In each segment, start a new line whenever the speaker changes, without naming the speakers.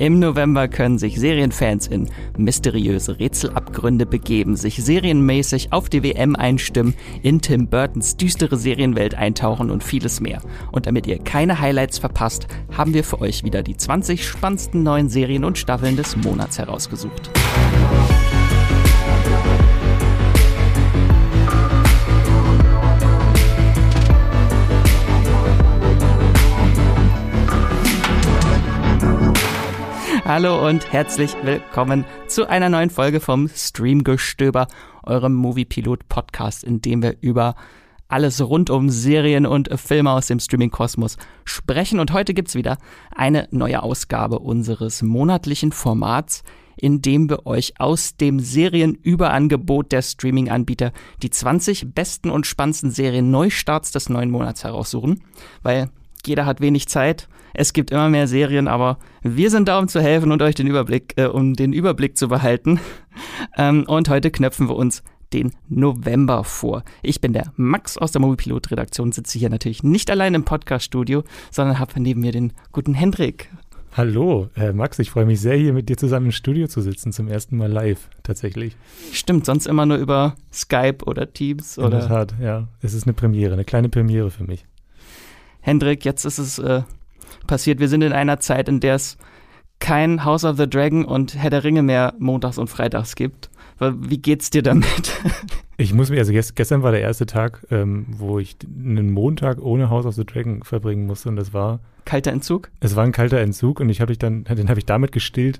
Im November können sich Serienfans in mysteriöse Rätselabgründe begeben, sich serienmäßig auf die WM einstimmen, in Tim Burtons düstere Serienwelt eintauchen und vieles mehr. Und damit ihr keine Highlights verpasst, haben wir für euch wieder die 20 spannendsten neuen Serien und Staffeln des Monats herausgesucht. Hallo und herzlich willkommen zu einer neuen Folge vom Streamgestöber, eurem Movie-Pilot-Podcast, in dem wir über alles rund um Serien und Filme aus dem Streaming-Kosmos sprechen. Und heute gibt's wieder eine neue Ausgabe unseres monatlichen Formats, in dem wir euch aus dem Serienüberangebot der Streaming-Anbieter die 20 besten und spannendsten Serien Neustarts des neuen Monats heraussuchen. Weil jeder hat wenig Zeit es gibt immer mehr Serien, aber wir sind da, um zu helfen und euch den Überblick, äh, um den Überblick zu behalten. Ähm, und heute knöpfen wir uns den November vor. Ich bin der Max aus der Mobilpilot-Redaktion, sitze hier natürlich nicht allein im Podcast-Studio, sondern habe neben mir den guten Hendrik.
Hallo, äh, Max, ich freue mich sehr, hier mit dir zusammen im Studio zu sitzen, zum ersten Mal live, tatsächlich.
Stimmt, sonst immer nur über Skype oder Teams oder.
In der Tat, ja. Es ist eine Premiere, eine kleine Premiere für mich.
Hendrik, jetzt ist es äh, passiert. Wir sind in einer Zeit, in der es kein House of the Dragon und Herr der Ringe mehr montags und freitags gibt. Wie geht's dir damit?
Ich muss mir, also gestern war der erste Tag, ähm, wo ich einen Montag ohne House of the Dragon verbringen musste und das war.
Kalter Entzug?
Es war ein kalter Entzug und ich habe dann, den habe ich damit gestillt,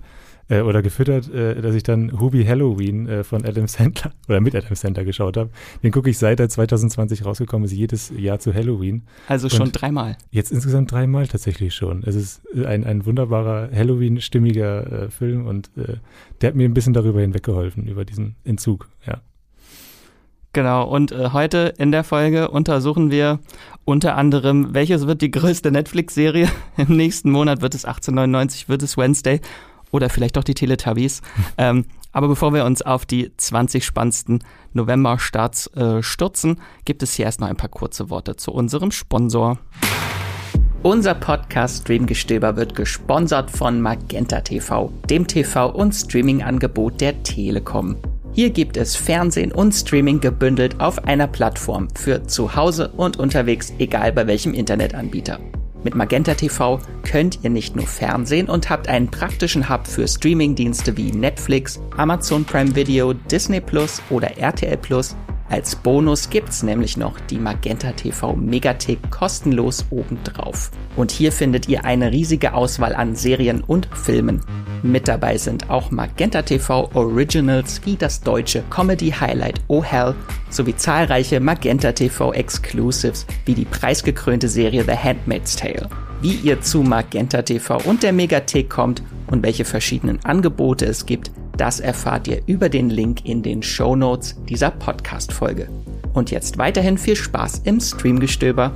äh, oder gefüttert, äh, dass ich dann Hubie Halloween äh, von Adam Sandler oder mit Adam Sandler geschaut habe. Den gucke ich seit er 2020 rausgekommen ist, jedes Jahr zu Halloween.
Also schon Und dreimal.
Jetzt insgesamt dreimal tatsächlich schon. Es ist äh, ein, ein wunderbarer Halloween-stimmiger äh, Film und äh, der hat mir ein bisschen darüber hinweggeholfen, über diesen Entzug, ja.
Genau, und äh, heute in der Folge untersuchen wir unter anderem, welches wird die größte Netflix-Serie. Im nächsten Monat wird es 1899, wird es Wednesday oder vielleicht auch die Teletubbies. ähm, aber bevor wir uns auf die 20 spannendsten November-Starts äh, stürzen, gibt es hier erst noch ein paar kurze Worte zu unserem Sponsor. Unser Podcast Streamgestöber wird gesponsert von Magenta TV, dem TV- und Streaming-Angebot der Telekom. Hier gibt es Fernsehen und Streaming gebündelt auf einer Plattform für zu Hause und unterwegs, egal bei welchem Internetanbieter. Mit Magenta TV könnt ihr nicht nur Fernsehen und habt einen praktischen Hub für Streamingdienste wie Netflix, Amazon Prime Video, Disney Plus oder RTL Plus. Als Bonus gibt's nämlich noch die Magenta TV Megathek kostenlos obendrauf. Und hier findet ihr eine riesige Auswahl an Serien und Filmen. Mit dabei sind auch Magenta TV Originals wie das deutsche Comedy Highlight Oh Hell sowie zahlreiche Magenta TV Exclusives wie die preisgekrönte Serie The Handmaid's Tale. Wie ihr zu Magenta TV und der Megathek kommt und welche verschiedenen Angebote es gibt, das erfahrt ihr über den Link in den Show dieser Podcast-Folge. Und jetzt weiterhin viel Spaß im Streamgestöber.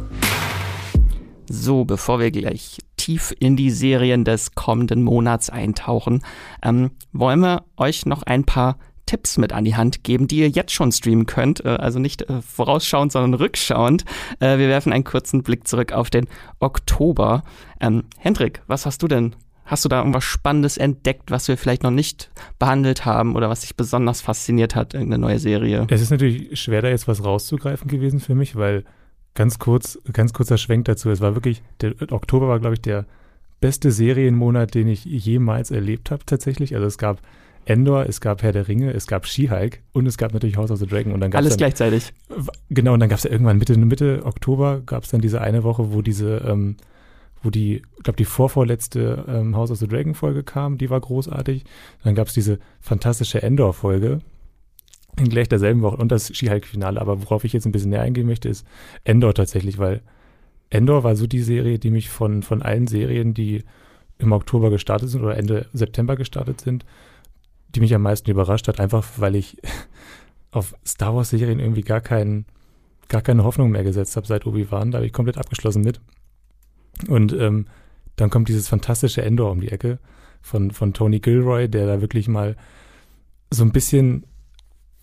So, bevor wir gleich tief in die Serien des kommenden Monats eintauchen, ähm, wollen wir euch noch ein paar Tipps mit an die Hand geben, die ihr jetzt schon streamen könnt. Äh, also nicht äh, vorausschauend, sondern rückschauend. Äh, wir werfen einen kurzen Blick zurück auf den Oktober. Ähm, Hendrik, was hast du denn? Hast du da irgendwas Spannendes entdeckt, was wir vielleicht noch nicht behandelt haben oder was dich besonders fasziniert hat, irgendeine neue Serie?
Es ist natürlich schwer, da jetzt was rauszugreifen gewesen für mich, weil Ganz kurz, ganz kurzer Schwenk dazu. Es war wirklich, der Oktober war, glaube ich, der beste Serienmonat, den ich jemals erlebt habe, tatsächlich. Also es gab Endor, es gab Herr der Ringe, es gab She-Hulk und es gab natürlich House of the Dragon. Und dann
Alles
dann,
gleichzeitig.
Genau, und dann gab es ja irgendwann Mitte, Mitte Oktober gab es dann diese eine Woche, wo diese, ähm, wo die, ich glaube, die vorvorletzte ähm, House of the Dragon Folge kam, die war großartig. Dann gab es diese fantastische Endor-Folge, in gleich derselben Woche und das Ski-Hulk-Finale. Aber worauf ich jetzt ein bisschen näher eingehen möchte, ist Endor tatsächlich, weil Endor war so die Serie, die mich von, von allen Serien, die im Oktober gestartet sind oder Ende September gestartet sind, die mich am meisten überrascht hat, einfach weil ich auf Star Wars-Serien irgendwie gar, kein, gar keine Hoffnung mehr gesetzt habe seit Obi-Wan. Da habe ich komplett abgeschlossen mit. Und ähm, dann kommt dieses fantastische Endor um die Ecke von, von Tony Gilroy, der da wirklich mal so ein bisschen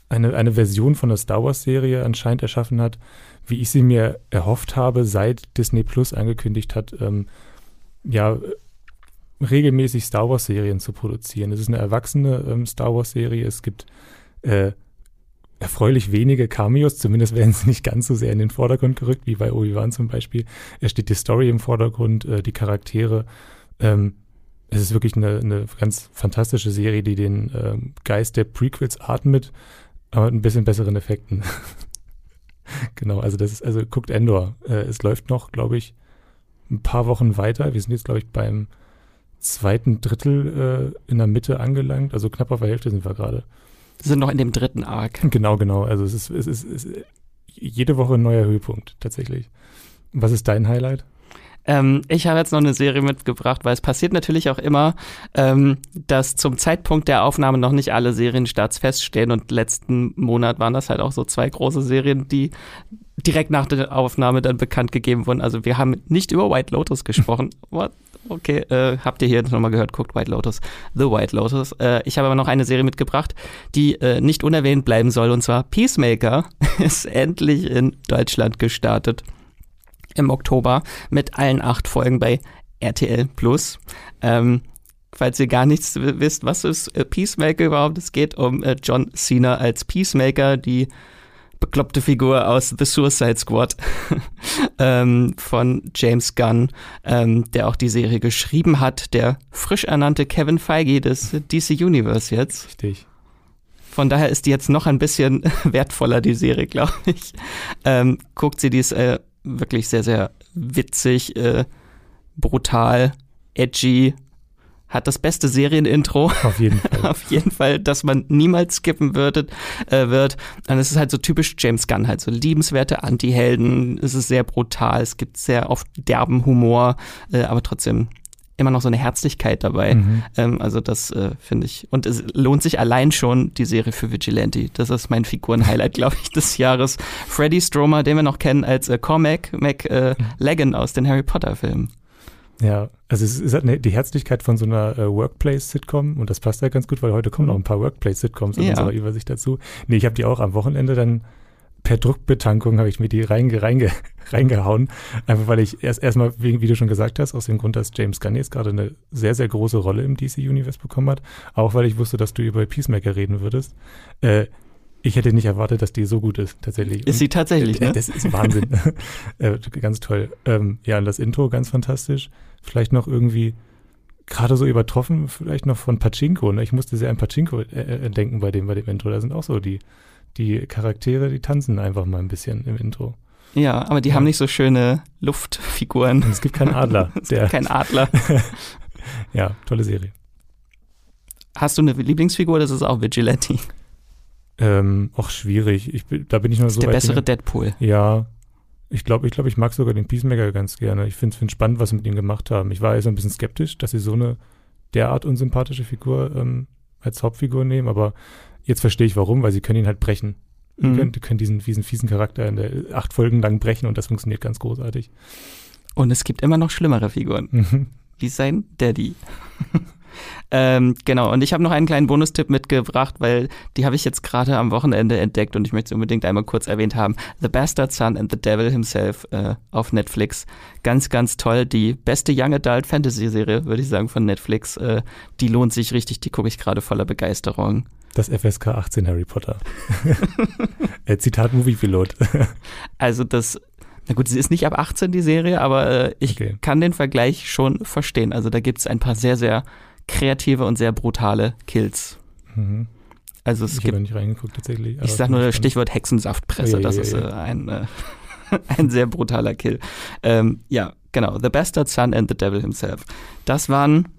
eine, eine Version von der Star Wars-Serie anscheinend erschaffen hat, wie ich sie mir erhofft habe, seit Disney Plus angekündigt hat, ähm, ja, regelmäßig Star Wars-Serien zu produzieren. Es ist eine erwachsene ähm, Star Wars-Serie. Es gibt äh, erfreulich wenige Cameos, zumindest werden sie nicht ganz so sehr in den Vordergrund gerückt, wie bei Obi-Wan zum Beispiel. Es steht die Story im Vordergrund, äh, die Charaktere. Ähm, es ist wirklich eine, eine ganz fantastische Serie, die den ähm, Geist der Prequels atmet, aber mit ein bisschen besseren Effekten. genau, also das ist, also guckt Endor. Äh, es läuft noch, glaube ich, ein paar Wochen weiter. Wir sind jetzt, glaube ich, beim zweiten Drittel äh, in der Mitte angelangt, also knapp auf der Hälfte sind wir gerade.
Sind noch in dem dritten Arc.
Genau, genau. Also es ist, es ist, es ist jede Woche ein neuer Höhepunkt, tatsächlich. Was ist dein Highlight?
Ähm, ich habe jetzt noch eine Serie mitgebracht, weil es passiert natürlich auch immer, ähm, dass zum Zeitpunkt der Aufnahme noch nicht alle Serienstarts feststehen und letzten Monat waren das halt auch so zwei große Serien, die direkt nach der Aufnahme dann bekannt gegeben wurden. Also wir haben nicht über White Lotus gesprochen. What? Okay, äh, habt ihr hier nochmal gehört, guckt White Lotus, The White Lotus. Äh, ich habe aber noch eine Serie mitgebracht, die äh, nicht unerwähnt bleiben soll, und zwar Peacemaker ist endlich in Deutschland gestartet im Oktober mit allen acht Folgen bei RTL Plus. Ähm, falls ihr gar nichts wisst, was ist äh, Peacemaker überhaupt? Es geht um äh, John Cena als Peacemaker, die bekloppte Figur aus The Suicide Squad ähm, von James Gunn, ähm, der auch die Serie geschrieben hat, der frisch ernannte Kevin Feige des DC Universe jetzt.
Richtig.
Von daher ist die jetzt noch ein bisschen wertvoller, die Serie, glaube ich. Ähm, guckt sie, die ist äh, wirklich sehr, sehr witzig, äh, brutal, edgy, hat das beste Serienintro.
Auf jeden Fall.
Auf jeden Fall, dass man niemals skippen würde, äh, wird. Und es ist halt so typisch James Gunn, halt so liebenswerte Anti-Helden. Es ist sehr brutal, es gibt sehr oft derben Humor, äh, aber trotzdem immer noch so eine Herzlichkeit dabei. Mhm. Ähm, also das äh, finde ich. Und es lohnt sich allein schon die Serie für Vigilante. Das ist mein Figuren-Highlight, glaube ich, des Jahres. Freddy Stromer, den wir noch kennen als äh, Cormac McLagan mhm. aus den Harry Potter-Filmen.
Ja, also es ist halt die Herzlichkeit von so einer äh, Workplace-Sitcom und das passt ja ganz gut, weil heute kommen noch ein paar Workplace-Sitcoms in ja. unserer Übersicht dazu. Nee, ich habe die auch am Wochenende dann per Druckbetankung habe ich mir die reinge, reinge, reingehauen. Einfach weil ich erst erstmal, wie, wie du schon gesagt hast, aus dem Grund, dass James Gunn jetzt gerade eine sehr, sehr große Rolle im DC-Universe bekommen hat. Auch weil ich wusste, dass du über Peacemaker reden würdest. Äh, ich hätte nicht erwartet, dass die so gut ist, tatsächlich.
Ist sie tatsächlich,
äh, ne? Das ist Wahnsinn. äh, ganz toll. Ähm, ja, und das Intro ganz fantastisch. Vielleicht noch irgendwie gerade so übertroffen, vielleicht noch von Pachinko. Ne? Ich musste sehr an Pachinko äh, äh, denken bei dem, bei dem Intro. Da sind auch so die, die Charaktere, die tanzen einfach mal ein bisschen im Intro.
Ja, aber die ja. haben nicht so schöne Luftfiguren.
es gibt keinen Adler.
es gibt keinen Adler.
ja, tolle Serie.
Hast du eine Lieblingsfigur? Das ist auch Vigilante.
Ähm, auch schwierig. Ich, da bin ich noch so.
Der bessere Deadpool.
Ja, ich glaube, ich, glaub, ich mag sogar den Peacemaker ganz gerne. Ich finde es spannend, was sie mit ihm gemacht haben. Ich war eher so ein bisschen skeptisch, dass sie so eine derart unsympathische Figur ähm, als Hauptfigur nehmen, aber jetzt verstehe ich warum, weil sie können ihn halt brechen. Mhm. Können, können diesen, diesen fiesen Charakter in der acht Folgen lang brechen und das funktioniert ganz großartig.
Und es gibt immer noch schlimmere Figuren. Mhm. Wie sein Daddy. Ähm, genau, und ich habe noch einen kleinen Bonustipp mitgebracht, weil die habe ich jetzt gerade am Wochenende entdeckt und ich möchte es unbedingt einmal kurz erwähnt haben. The Bastard Son and the Devil Himself äh, auf Netflix. Ganz, ganz toll. Die beste Young Adult Fantasy Serie, würde ich sagen, von Netflix. Äh, die lohnt sich richtig, die gucke ich gerade voller Begeisterung.
Das FSK 18 Harry Potter. äh, Zitat Movie Pilot.
also das na gut, sie ist nicht ab 18 die Serie, aber äh, ich okay. kann den Vergleich schon verstehen. Also da gibt es ein paar sehr, sehr kreative und sehr brutale Kills. Mhm. Also es
ich
gibt.
nicht reingeguckt tatsächlich.
Ich sag nur das Stichwort Hexensaftpresse. Ja, das ja, ist äh, ein, äh, ein sehr brutaler Kill. Ähm, ja, genau. The Bastard Son and the Devil Himself. Das waren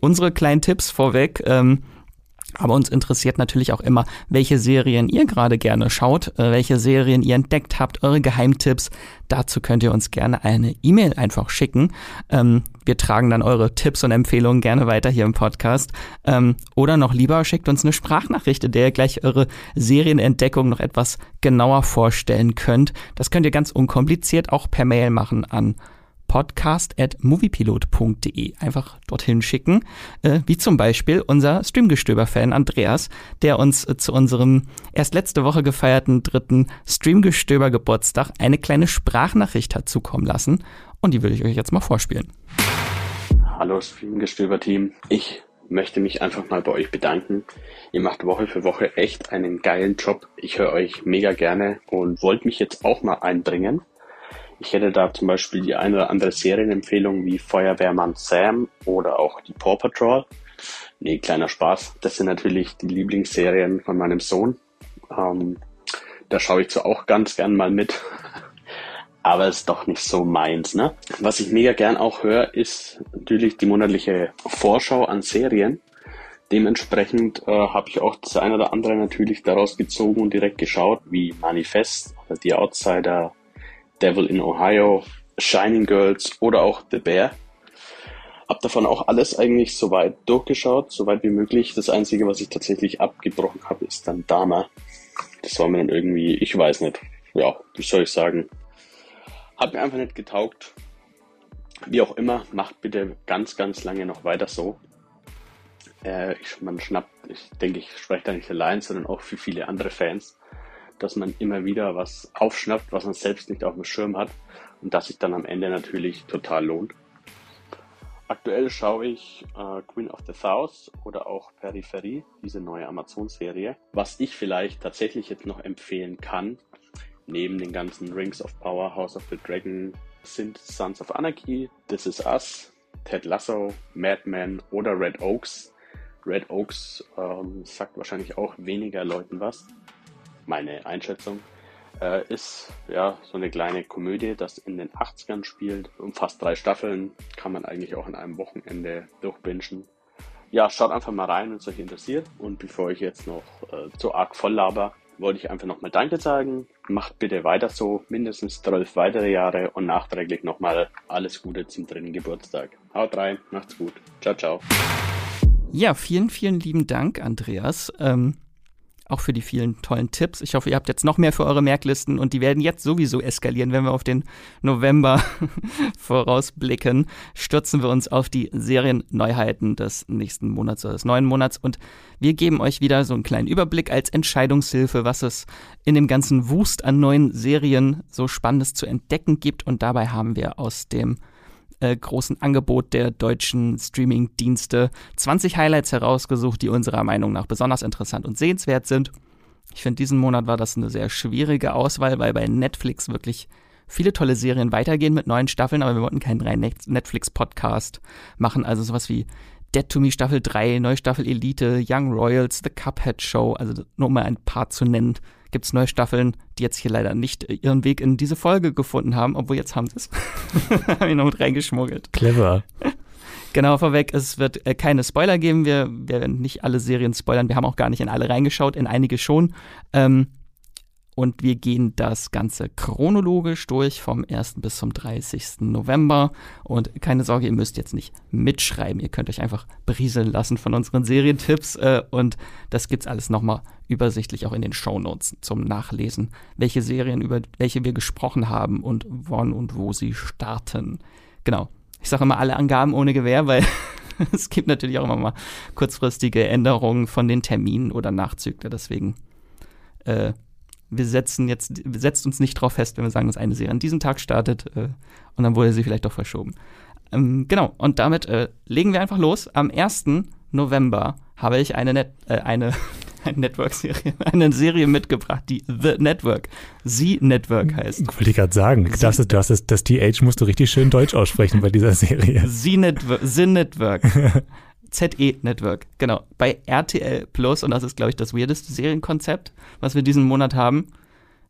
unsere kleinen Tipps vorweg. Ähm, aber uns interessiert natürlich auch immer, welche Serien ihr gerade gerne schaut, äh, welche Serien ihr entdeckt habt, eure Geheimtipps. Dazu könnt ihr uns gerne eine E-Mail einfach schicken. Ähm, wir tragen dann eure Tipps und Empfehlungen gerne weiter hier im Podcast. Ähm, oder noch lieber schickt uns eine Sprachnachricht, in der ihr gleich eure Serienentdeckung noch etwas genauer vorstellen könnt. Das könnt ihr ganz unkompliziert auch per Mail machen an podcast at moviepilot.de einfach dorthin schicken, äh, wie zum Beispiel unser Streamgestöber-Fan Andreas, der uns äh, zu unserem erst letzte Woche gefeierten dritten Streamgestöber-Geburtstag eine kleine Sprachnachricht hat zukommen lassen und die will ich euch jetzt mal vorspielen.
Hallo Streamgestöber-Team. Ich möchte mich einfach mal bei euch bedanken. Ihr macht Woche für Woche echt einen geilen Job. Ich höre euch mega gerne und wollte mich jetzt auch mal einbringen. Ich hätte da zum Beispiel die eine oder andere Serienempfehlung wie Feuerwehrmann Sam oder auch die Paw Patrol. Nee, kleiner Spaß. Das sind natürlich die Lieblingsserien von meinem Sohn. Ähm, da schaue ich zwar auch ganz gern mal mit, aber ist doch nicht so meins. Ne? Was ich mega gern auch höre, ist natürlich die monatliche Vorschau an Serien. Dementsprechend äh, habe ich auch das eine oder andere natürlich daraus gezogen und direkt geschaut, wie Manifest oder The Outsider, Devil in Ohio, Shining Girls oder auch The Bear. Hab davon auch alles eigentlich soweit durchgeschaut, soweit wie möglich. Das Einzige, was ich tatsächlich abgebrochen habe, ist dann Dama. Das war mir dann irgendwie, ich weiß nicht, ja, wie soll ich sagen, hat mir einfach nicht getaugt. Wie auch immer, macht bitte ganz, ganz lange noch weiter so. Äh, ich, man schnappt, ich denke, ich spreche da nicht allein, sondern auch für viele andere Fans, dass man immer wieder was aufschnappt, was man selbst nicht auf dem Schirm hat und das sich dann am Ende natürlich total lohnt. Aktuell schaue ich äh, Queen of the South oder auch Peripherie, diese neue Amazon-Serie. Was ich vielleicht tatsächlich jetzt noch empfehlen kann, neben den ganzen Rings of Power, House of the Dragon, sind Sons of Anarchy, This Is Us, Ted Lasso, Mad Men oder Red Oaks. Red Oaks ähm, sagt wahrscheinlich auch weniger Leuten was. Meine Einschätzung äh, ist ja so eine kleine Komödie, das in den 80ern spielt. Umfasst drei Staffeln, kann man eigentlich auch in einem Wochenende durchbingen. Ja, schaut einfach mal rein, wenn es euch interessiert. Und bevor ich jetzt noch äh, zu arg voll laber, wollte ich einfach nochmal Danke sagen. Macht bitte weiter so, mindestens zwölf weitere Jahre und nachträglich nochmal alles Gute zum dritten Geburtstag. Haut rein, macht's gut. Ciao, ciao.
Ja, vielen, vielen lieben Dank, Andreas. Ähm, auch für die vielen tollen Tipps. Ich hoffe, ihr habt jetzt noch mehr für eure Merklisten und die werden jetzt sowieso eskalieren, wenn wir auf den November vorausblicken. Stürzen wir uns auf die Serienneuheiten des nächsten Monats oder des neuen Monats und wir geben euch wieder so einen kleinen Überblick als Entscheidungshilfe, was es in dem ganzen Wust an neuen Serien so Spannendes zu entdecken gibt und dabei haben wir aus dem äh, großen Angebot der deutschen Streaming-Dienste. 20 Highlights herausgesucht, die unserer Meinung nach besonders interessant und sehenswert sind. Ich finde, diesen Monat war das eine sehr schwierige Auswahl, weil bei Netflix wirklich viele tolle Serien weitergehen mit neuen Staffeln, aber wir wollten keinen rein Netflix-Podcast machen, also sowas wie Dead to Me Staffel 3, neue Staffel Elite, Young Royals, The Cuphead Show, also nur mal ein paar zu nennen gibt es neue Staffeln, die jetzt hier leider nicht äh, ihren Weg in diese Folge gefunden haben, obwohl jetzt haben sie es. Habe ich noch mit reingeschmuggelt.
Clever.
Genau, vorweg, es wird äh, keine Spoiler geben. Wir, wir werden nicht alle Serien spoilern. Wir haben auch gar nicht in alle reingeschaut, in einige schon. Ähm, und wir gehen das Ganze chronologisch durch vom 1. bis zum 30. November. Und keine Sorge, ihr müsst jetzt nicht mitschreiben. Ihr könnt euch einfach berieseln lassen von unseren Serientipps. Äh, und das gibt's alles nochmal übersichtlich auch in den Shownotes zum Nachlesen, welche Serien, über welche wir gesprochen haben und wann und wo sie starten. Genau. Ich sage immer alle Angaben ohne Gewähr, weil es gibt natürlich auch immer mal kurzfristige Änderungen von den Terminen oder Nachzügler. Deswegen äh, wir setzen jetzt, setzen uns nicht drauf fest, wenn wir sagen, dass eine Serie an diesem Tag startet äh, und dann wurde sie vielleicht doch verschoben. Ähm, genau, und damit äh, legen wir einfach los. Am 1. November habe ich eine, Net äh, eine, eine Network-Serie, eine Serie mitgebracht, die The Network, The Network heißt.
Ich wollte gerade sagen, du hast, du hast das, das TH musst du richtig schön deutsch aussprechen bei dieser Serie.
The Network. The Network. ZE Network, genau, bei RTL Plus und das ist, glaube ich, das weirdeste Serienkonzept, was wir diesen Monat haben.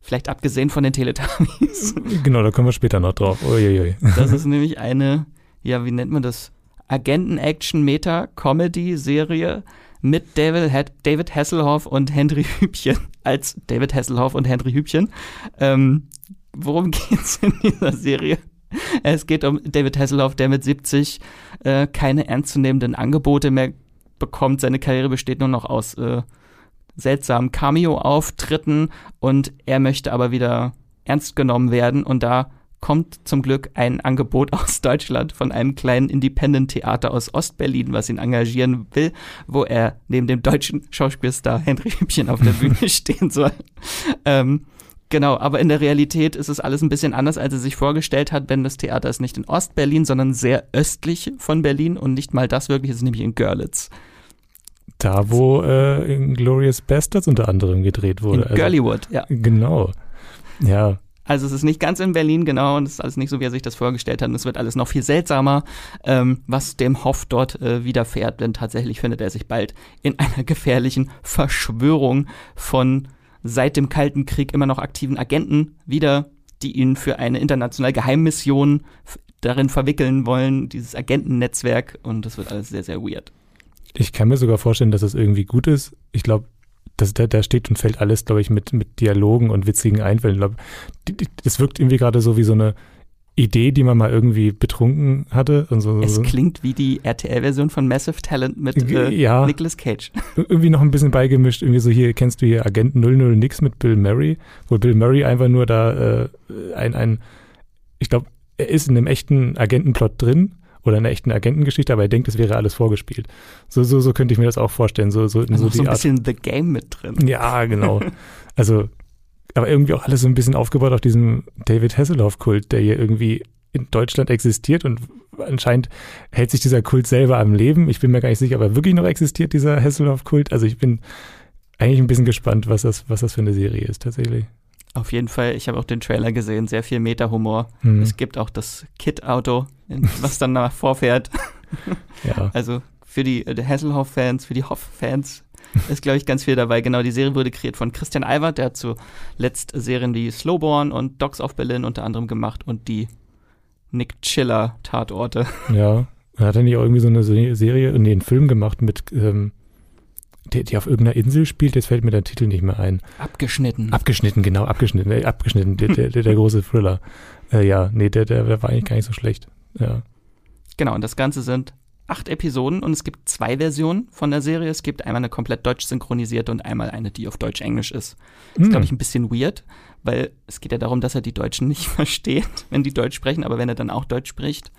Vielleicht abgesehen von den Teletubbies.
Genau, da kommen wir später noch drauf. Uiuiui.
Das ist nämlich eine, ja, wie nennt man das? Agenten-Action-Meta-Comedy-Serie mit David, David Hasselhoff und Henry Hübchen als David Hasselhoff und Henry Hübchen. Ähm, worum geht's in dieser Serie? Es geht um David Hasselhoff, der mit 70 äh, keine ernstzunehmenden Angebote mehr bekommt. Seine Karriere besteht nur noch aus äh, seltsamen Cameo-Auftritten und er möchte aber wieder ernst genommen werden und da kommt zum Glück ein Angebot aus Deutschland von einem kleinen Independent-Theater aus Ostberlin, was ihn engagieren will, wo er neben dem deutschen Schauspielstar Henry Hübchen auf der Bühne stehen soll. Ähm, Genau, aber in der Realität ist es alles ein bisschen anders, als er sich vorgestellt hat, denn das Theater ist nicht in Ostberlin, sondern sehr östlich von Berlin und nicht mal das wirklich, es ist nämlich in Görlitz.
Da, wo äh, Glorious Bastards unter anderem gedreht wurde.
In also, Girlywood, ja.
Genau. Ja.
Also es ist nicht ganz in Berlin, genau, und es ist alles nicht so, wie er sich das vorgestellt hat. Und es wird alles noch viel seltsamer, ähm, was dem Hoff dort äh, widerfährt, denn tatsächlich findet er sich bald in einer gefährlichen Verschwörung von seit dem Kalten Krieg immer noch aktiven Agenten wieder, die ihn für eine internationale Geheimmission darin verwickeln wollen, dieses Agentennetzwerk. Und das wird alles sehr, sehr weird.
Ich kann mir sogar vorstellen, dass das irgendwie gut ist. Ich glaube, da, da steht und fällt alles, glaube ich, mit, mit Dialogen und witzigen Einfällen. Ich glaube, das wirkt irgendwie gerade so wie so eine Idee, die man mal irgendwie betrunken hatte. Und so,
es klingt wie die RTL-Version von Massive Talent mit äh,
ja.
Nicolas Cage.
Irgendwie noch ein bisschen beigemischt. Irgendwie so hier, kennst du hier Agent 00 nix mit Bill Murray, wo Bill Murray einfach nur da äh, ein, ein, ich glaube, er ist in einem echten Agentenplot drin oder in einer echten Agentengeschichte, aber er denkt, es wäre alles vorgespielt. So, so, so könnte ich mir das auch vorstellen. So, so,
also
so,
so ein bisschen The Game mit drin.
Ja, genau. Also aber irgendwie auch alles so ein bisschen aufgebaut auf diesem David Hasselhoff-Kult, der hier irgendwie in Deutschland existiert und anscheinend hält sich dieser Kult selber am Leben. Ich bin mir gar nicht sicher, ob er wirklich noch existiert, dieser Hasselhoff-Kult. Also ich bin eigentlich ein bisschen gespannt, was das, was das für eine Serie ist tatsächlich.
Auf jeden Fall, ich habe auch den Trailer gesehen, sehr viel Meta-Humor. Hm. Es gibt auch das Kit-Auto, was dann nach vorfährt.
ja.
Also für die äh, Hasselhoff-Fans, für die Hoff-Fans ist, glaube ich, ganz viel dabei. Genau, die Serie wurde kreiert von Christian Albert, der hat zuletzt Serien wie Slowborn und Dogs of Berlin unter anderem gemacht und die Nick Chiller Tatorte.
Ja, hat er nicht auch irgendwie so eine Serie, nee, einen Film gemacht mit, ähm, der, die auf irgendeiner Insel spielt, jetzt fällt mir der Titel nicht mehr ein.
Abgeschnitten.
Abgeschnitten, genau, abgeschnitten, äh, abgeschnitten, der, der, der, der große Thriller. Äh, ja, nee, der, der, der war eigentlich gar nicht so schlecht. Ja.
Genau, und das Ganze sind acht Episoden und es gibt zwei Versionen von der Serie. Es gibt einmal eine komplett deutsch synchronisierte und einmal eine, die auf Deutsch-Englisch ist. Das ist, glaube hm. ich, ein bisschen weird, weil es geht ja darum, dass er die Deutschen nicht versteht, wenn die Deutsch sprechen, aber wenn er dann auch Deutsch spricht.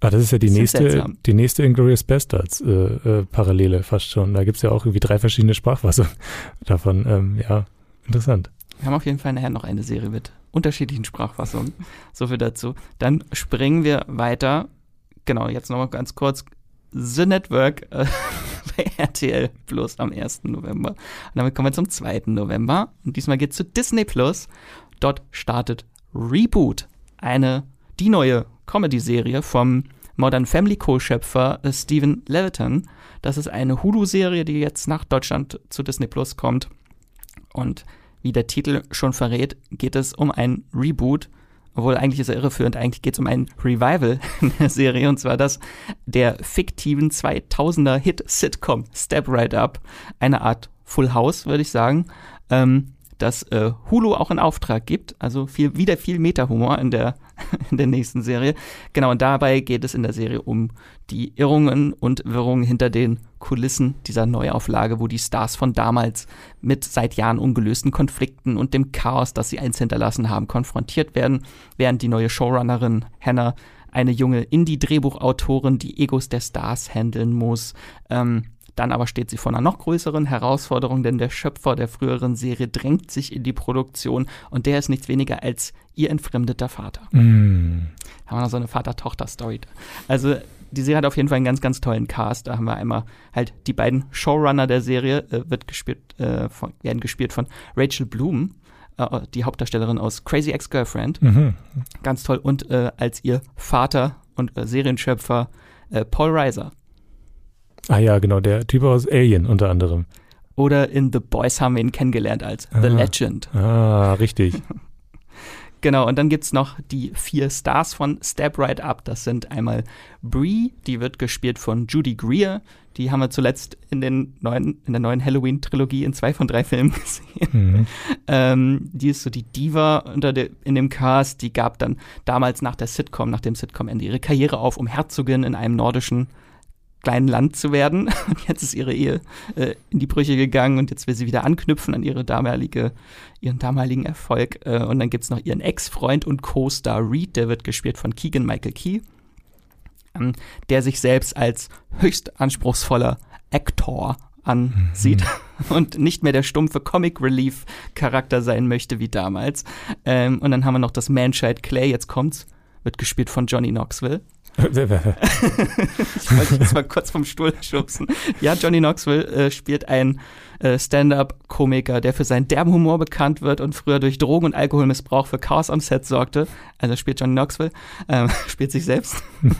Ah, das ist ja die nächste, die nächste Inglourious Bastards äh, äh, Parallele fast schon. Da gibt es ja auch irgendwie drei verschiedene Sprachfassungen davon. Ähm, ja, interessant.
Wir haben auf jeden Fall nachher noch eine Serie mit unterschiedlichen Sprachfassungen. So viel dazu. Dann springen wir weiter genau, jetzt nochmal ganz kurz. The Network äh, bei RTL Plus am 1. November. Und damit kommen wir zum 2. November. Und diesmal geht es zu Disney Plus. Dort startet Reboot, eine, die neue Comedy-Serie vom Modern Family Co-Schöpfer äh, Steven Leviton. Das ist eine Hulu-Serie, die jetzt nach Deutschland zu Disney Plus kommt. Und wie der Titel schon verrät, geht es um ein Reboot obwohl eigentlich ist er irreführend, eigentlich geht es um ein Revival in der Serie und zwar das der fiktiven 2000er Hit-Sitcom Step Right Up, eine Art Full House, würde ich sagen. Ähm, das äh, Hulu auch in Auftrag gibt. Also viel, wieder viel Meta-Humor in der, in der nächsten Serie. Genau, und dabei geht es in der Serie um die Irrungen und Wirrungen hinter den Kulissen dieser Neuauflage, wo die Stars von damals mit seit Jahren ungelösten Konflikten und dem Chaos, das sie eins hinterlassen haben, konfrontiert werden, während die neue Showrunnerin Hannah eine junge Indie-Drehbuchautorin die Egos der Stars handeln muss. Ähm, dann aber steht sie vor einer noch größeren Herausforderung, denn der Schöpfer der früheren Serie drängt sich in die Produktion und der ist nichts weniger als ihr entfremdeter Vater. Mm. Da haben wir noch so eine Vater-Tochter-Story. Also die Serie hat auf jeden Fall einen ganz, ganz tollen Cast. Da haben wir einmal halt die beiden Showrunner der Serie, äh, wird gespielt, äh, von, werden gespielt von Rachel Bloom, äh, die Hauptdarstellerin aus Crazy Ex-Girlfriend. Mhm. Ganz toll. Und äh, als ihr Vater und äh, Serienschöpfer äh, Paul Reiser.
Ah ja, genau, der Typ aus Alien unter anderem.
Oder in The Boys haben wir ihn kennengelernt als ah. The Legend.
Ah, richtig.
genau, und dann gibt es noch die vier Stars von Step Right Up. Das sind einmal Brie, die wird gespielt von Judy Greer. Die haben wir zuletzt in, den neuen, in der neuen Halloween-Trilogie in zwei von drei Filmen gesehen. Mhm. ähm, die ist so die Diva unter de, in dem Cast. Die gab dann damals nach der Sitcom, nach dem Sitcom-Ende ihre Karriere auf, um Herzogin in einem nordischen kleinen Land zu werden. Und jetzt ist ihre Ehe äh, in die Brüche gegangen und jetzt will sie wieder anknüpfen an ihre damalige, ihren damaligen Erfolg. Äh, und dann gibt es noch ihren Ex-Freund und Co-Star Reed, der wird gespielt von Keegan Michael Key, ähm, der sich selbst als höchst anspruchsvoller Actor ansieht. Mhm. und nicht mehr der stumpfe Comic Relief Charakter sein möchte wie damals. Ähm, und dann haben wir noch das Manchild Clay, jetzt kommt's, wird gespielt von Johnny Knoxville. Ich wollte jetzt mal kurz vom Stuhl schubsen. Ja, Johnny Knoxville äh, spielt ein äh, Stand-up-Komiker, der für seinen derben Humor bekannt wird und früher durch Drogen- und Alkoholmissbrauch für Chaos am Set sorgte. Also spielt Johnny Knoxville, ähm, spielt sich selbst.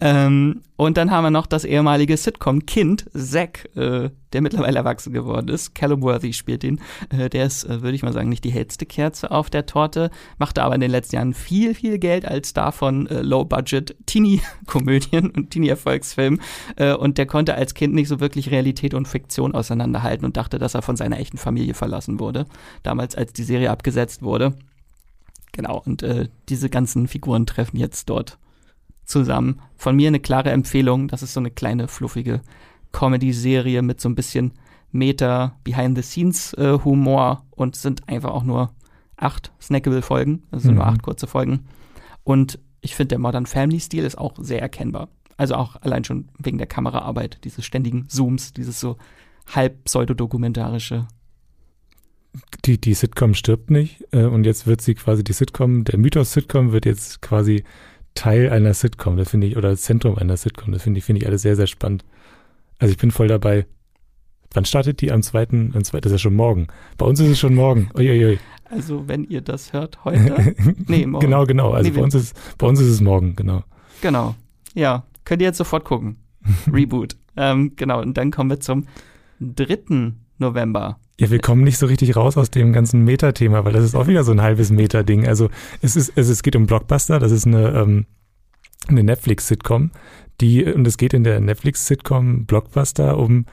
ähm, und dann haben wir noch das ehemalige Sitcom-Kind, Zack, äh, der mittlerweile erwachsen geworden ist. Callum Worthy spielt ihn. Äh, der ist, äh, würde ich mal sagen, nicht die hellste Kerze auf der Torte, machte aber in den letzten Jahren viel, viel Geld als Star von äh, Low-Budget-Teenie-Komödien und Teenie-Erfolgsfilmen. Äh, und der konnte als Kind nicht so wirklich Realität und Fiktion auseinanderhalten gehalten und dachte, dass er von seiner echten Familie verlassen wurde. Damals, als die Serie abgesetzt wurde. Genau, und äh, diese ganzen Figuren treffen jetzt dort zusammen. Von mir eine klare Empfehlung. Das ist so eine kleine, fluffige Comedy-Serie mit so ein bisschen Meta, Behind-the-Scenes-Humor äh, und sind einfach auch nur acht Snackable-Folgen, also mhm. nur acht kurze Folgen. Und ich finde, der Modern Family-Stil ist auch sehr erkennbar. Also auch allein schon wegen der Kameraarbeit, diese ständigen Zooms, dieses so halb pseudodokumentarische.
Die, die Sitcom stirbt nicht äh, und jetzt wird sie quasi die Sitcom, der Mythos Sitcom wird jetzt quasi Teil einer Sitcom, das finde ich, oder Zentrum einer Sitcom, das finde ich, finde ich alles sehr, sehr spannend. Also ich bin voll dabei. Wann startet die am zweiten, am zweiten, das ist ja schon morgen. Bei uns ist es schon morgen. Uiuiui.
Also wenn ihr das hört heute?
nee, morgen. Genau, genau. Also nee, bei uns ist, bei uns ist es morgen, genau.
Genau. Ja, könnt ihr jetzt sofort gucken. Reboot. ähm, genau, und dann kommen wir zum 3. November.
Ja, wir kommen nicht so richtig raus aus dem ganzen Meta-Thema, weil das ist auch wieder so ein halbes Meta-Ding. Also es ist, es, es geht um Blockbuster, das ist eine, ähm, eine Netflix-Sitcom, die, und es geht in der Netflix-Sitcom Blockbuster um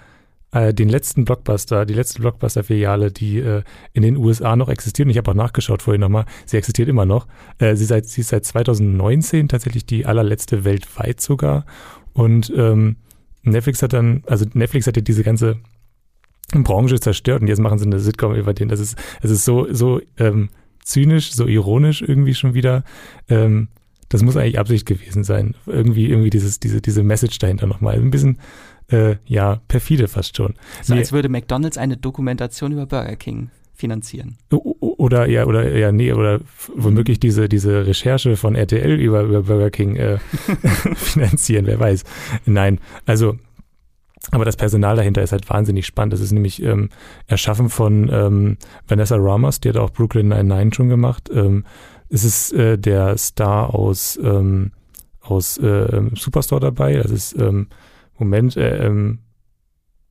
äh, den letzten Blockbuster, die letzte Blockbuster-Filiale, die äh, in den USA noch existiert. Und ich habe auch nachgeschaut vorhin nochmal, sie existiert immer noch. Äh, sie, seit, sie ist seit 2019 tatsächlich die allerletzte weltweit sogar. Und ähm, Netflix hat dann, also Netflix hat ja diese ganze Branche zerstört und jetzt machen sie eine Sitcom über den. Das ist, es ist so, so ähm, zynisch, so ironisch irgendwie schon wieder. Ähm, das muss eigentlich Absicht gewesen sein. Irgendwie, irgendwie dieses, diese, diese Message dahinter nochmal. Ein bisschen, äh, ja, perfide fast schon.
So nee, als würde McDonalds eine Dokumentation über Burger King finanzieren.
Oder ja, oder ja, nee, oder womöglich diese, diese Recherche von RTL über, über Burger King äh, finanzieren, wer weiß. Nein, also aber das Personal dahinter ist halt wahnsinnig spannend. Das ist nämlich ähm, erschaffen von ähm, Vanessa Ramos, die hat auch Brooklyn Nine-Nine schon gemacht. Ähm, es ist äh, der Star aus, ähm, aus äh, Superstore dabei. Das ist, ähm, Moment, äh, ähm,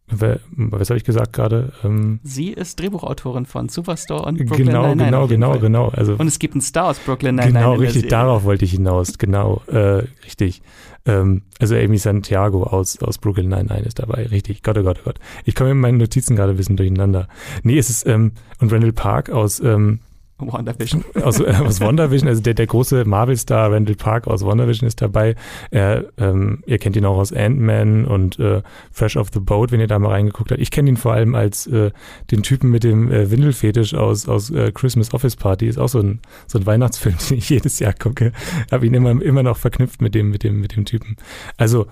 was habe ich gesagt gerade?
Ähm, Sie ist Drehbuchautorin von Superstore und Brooklyn
Genau,
Nine -Nine
genau, genau, Fall. genau.
Also, und es gibt einen Star aus Brooklyn Nine-Nine.
Genau, richtig, darauf wollte ich hinaus. Genau, äh, richtig. Ähm, also Amy Santiago aus, aus Brooklyn Nine-Nine ist dabei. Richtig, Gott, oh Gott, oh Gott. Ich komme in meinen Notizen gerade ein bisschen durcheinander. Nee, es ist, ähm, und Randall Park aus ähm,
WandaVision.
Aus, äh, aus WandaVision, also der, der große Marvel-Star Randall Park aus WandaVision ist dabei. Er, ähm, ihr kennt ihn auch aus Ant-Man und äh, Fresh Off the Boat, wenn ihr da mal reingeguckt habt. Ich kenne ihn vor allem als äh, den Typen mit dem äh, Windelfetisch aus, aus äh, Christmas Office Party. Ist auch so ein, so ein Weihnachtsfilm, den ich jedes Jahr gucke. Habe ihn immer, immer noch verknüpft mit dem, mit dem, mit dem Typen. Also,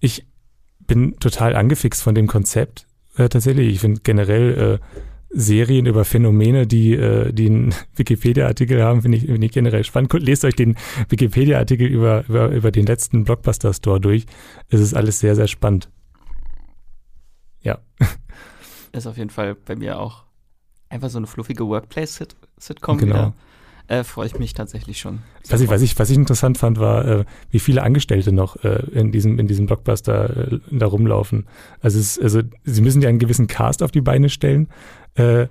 ich bin total angefixt von dem Konzept. Äh, tatsächlich, ich finde generell äh, Serien über Phänomene, die, äh, die einen Wikipedia-Artikel haben, finde ich, find ich generell spannend. Lest euch den Wikipedia-Artikel über, über, über den letzten Blockbuster-Store durch. Es ist alles sehr, sehr spannend. Ja.
Ist auf jeden Fall bei mir auch einfach so eine fluffige Workplace-Sitcom
genau. wieder.
Äh, Freue ich mich tatsächlich schon.
Was ich, was, ich, was ich interessant fand, war, äh, wie viele Angestellte noch äh, in, diesem, in diesem Blockbuster äh, da rumlaufen. Also, es, also sie müssen ja einen gewissen Cast auf die Beine stellen, äh,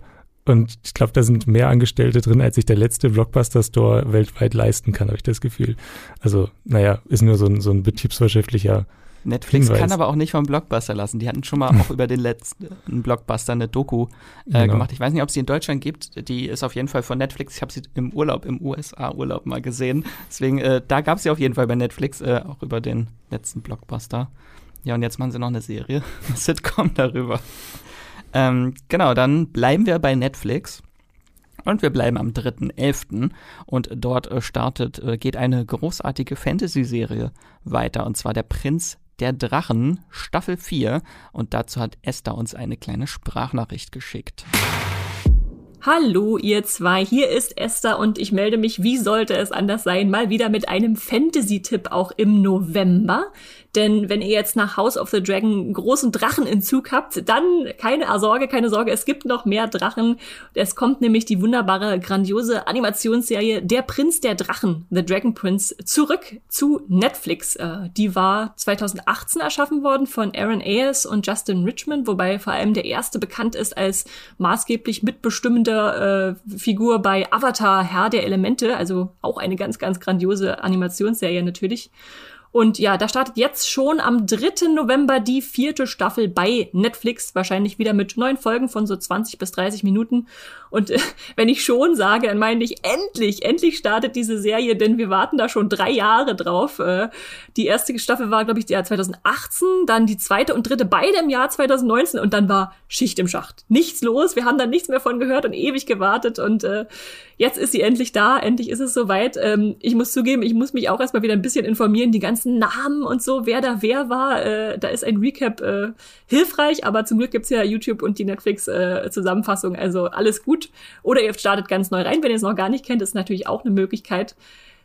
und ich glaube, da sind mehr Angestellte drin, als sich der letzte Blockbuster-Store weltweit leisten kann, habe ich das Gefühl. Also, naja, ist nur so ein, so ein betriebswirtschaftlicher
Netflix
Hinweis.
kann aber auch nicht vom Blockbuster lassen. Die hatten schon mal auch über den letzten Blockbuster eine Doku äh, genau. gemacht. Ich weiß nicht, ob es die in Deutschland gibt. Die ist auf jeden Fall von Netflix. Ich habe sie im Urlaub, im USA-Urlaub mal gesehen. Deswegen, äh, da gab es sie auf jeden Fall bei Netflix, äh, auch über den letzten Blockbuster. Ja, und jetzt machen sie noch eine Serie, eine Sitcom darüber. Ähm, genau, dann bleiben wir bei Netflix. Und wir bleiben am 3.11. und dort äh, startet, äh, geht eine großartige Fantasy-Serie weiter, und zwar der Prinz der Drachen, Staffel 4. Und dazu hat Esther uns eine kleine Sprachnachricht geschickt.
Hallo ihr zwei, hier ist Esther und ich melde mich, wie sollte es anders sein, mal wieder mit einem Fantasy-Tipp auch im November. Denn wenn ihr jetzt nach House of the Dragon einen großen Drachenentzug habt, dann keine Sorge, keine Sorge, es gibt noch mehr Drachen. Es kommt nämlich die wunderbare, grandiose Animationsserie Der Prinz der Drachen, The Dragon Prince, zurück zu Netflix. Äh, die war 2018 erschaffen worden von Aaron Ayers und Justin Richmond, wobei vor allem der erste bekannt ist als maßgeblich mitbestimmende äh, Figur bei Avatar Herr der Elemente, also auch eine ganz, ganz grandiose Animationsserie natürlich. Und ja, da startet jetzt schon am 3. November die vierte Staffel bei Netflix, wahrscheinlich wieder mit neun Folgen von so 20 bis 30 Minuten. Und äh, wenn ich schon sage, dann meine ich endlich, endlich startet diese Serie, denn wir warten da schon drei Jahre drauf. Äh, die erste Staffel war, glaube ich, Jahr 2018, dann die zweite und dritte beide im Jahr 2019 und dann war Schicht im Schacht. Nichts los, wir haben da nichts mehr von gehört und ewig gewartet und äh, jetzt ist sie endlich da, endlich ist es soweit. Ähm, ich muss zugeben, ich muss mich auch erstmal wieder ein bisschen informieren, die ganzen Namen und so, wer da wer war. Äh, da ist ein Recap äh, hilfreich, aber zum Glück gibt's ja YouTube und die Netflix-Zusammenfassung, äh, also alles gut. Oder ihr startet ganz neu rein, wenn ihr es noch gar nicht kennt, ist natürlich auch eine Möglichkeit.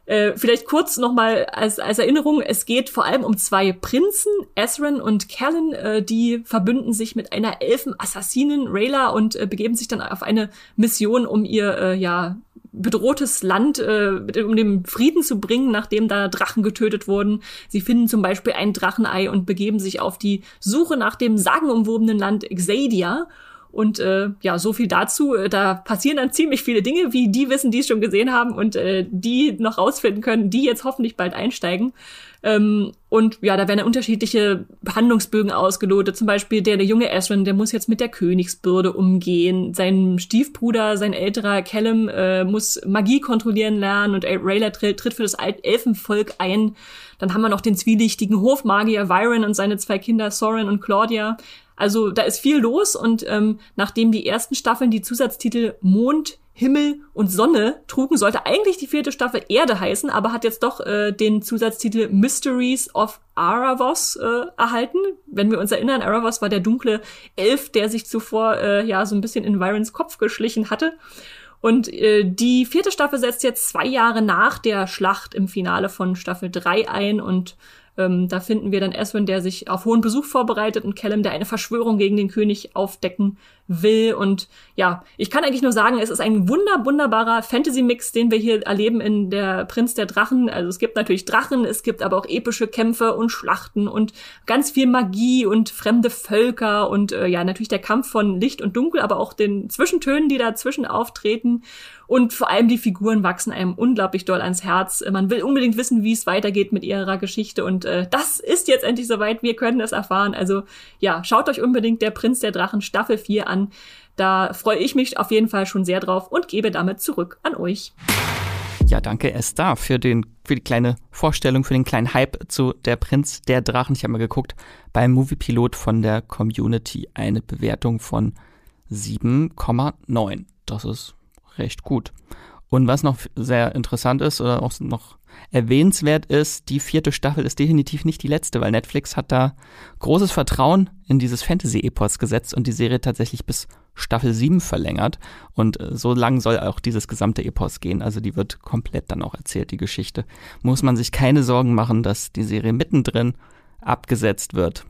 Äh, vielleicht kurz nochmal als, als Erinnerung, es geht vor allem um zwei Prinzen, Ezran und Callan, äh, die verbünden sich mit einer Elfen-Assassinin, Rayla, und äh, begeben sich dann auf eine Mission, um ihr äh, ja bedrohtes Land, äh, um den Frieden zu bringen, nachdem da Drachen getötet wurden. Sie finden zum Beispiel ein Drachenei und begeben sich auf die Suche nach dem sagenumwobenen Land Xadia. Und äh, ja, so viel dazu. Äh, da passieren dann ziemlich viele Dinge, wie die wissen, die es schon gesehen haben und äh, die noch rausfinden können, die jetzt hoffentlich bald einsteigen. Ähm, und ja, da werden unterschiedliche Handlungsbögen ausgelotet. Zum Beispiel der, der junge Asrin, der muss jetzt mit der Königsbürde umgehen. Sein Stiefbruder, sein älterer Callum, äh, muss Magie kontrollieren lernen und Rayla tritt, für das Elfenvolk ein. Dann haben wir noch den zwielichtigen Hofmagier Viren und seine zwei Kinder Soren und Claudia. Also da ist viel los und ähm, nachdem die ersten Staffeln die Zusatztitel Mond, Himmel und Sonne trugen, sollte eigentlich die vierte Staffel Erde heißen, aber hat jetzt doch äh, den Zusatztitel Mysteries of Aravos äh, erhalten. Wenn wir uns erinnern, Aravos war der dunkle Elf, der sich zuvor äh, ja so ein bisschen in Virons Kopf geschlichen hatte. Und äh, die vierte Staffel setzt jetzt zwei Jahre nach der Schlacht im Finale von Staffel 3 ein und ähm, da finden wir dann Eswin, der sich auf hohen Besuch vorbereitet und Callum, der eine Verschwörung gegen den König aufdecken will. Und ja, ich kann eigentlich nur sagen, es ist ein wunder, wunderbarer Fantasy-Mix, den wir hier erleben in der Prinz der Drachen. Also es gibt natürlich Drachen, es gibt aber auch epische Kämpfe und Schlachten und ganz viel Magie und fremde Völker und äh, ja, natürlich der Kampf von Licht und Dunkel, aber auch den Zwischentönen, die dazwischen auftreten. Und vor allem die Figuren wachsen einem unglaublich doll ans Herz. Man will unbedingt wissen, wie es weitergeht mit ihrer Geschichte. Und äh, das ist jetzt endlich soweit. Wir können es erfahren. Also ja, schaut euch unbedingt der Prinz der Drachen Staffel 4 an. Da freue ich mich auf jeden Fall schon sehr drauf und gebe damit zurück an euch.
Ja, danke Esther für, den, für die kleine Vorstellung, für den kleinen Hype zu Der Prinz der Drachen. Ich habe mal geguckt, beim Moviepilot von der Community eine Bewertung von 7,9. Das ist recht gut. Und was noch sehr interessant ist oder auch noch erwähnenswert ist, die vierte Staffel ist definitiv nicht die letzte, weil Netflix hat da großes Vertrauen in dieses Fantasy-Epos gesetzt und die Serie tatsächlich bis Staffel 7 verlängert. Und äh, so lang soll auch dieses gesamte Epos gehen. Also die wird komplett dann auch erzählt, die Geschichte. Muss man sich keine Sorgen machen, dass die Serie mittendrin abgesetzt wird.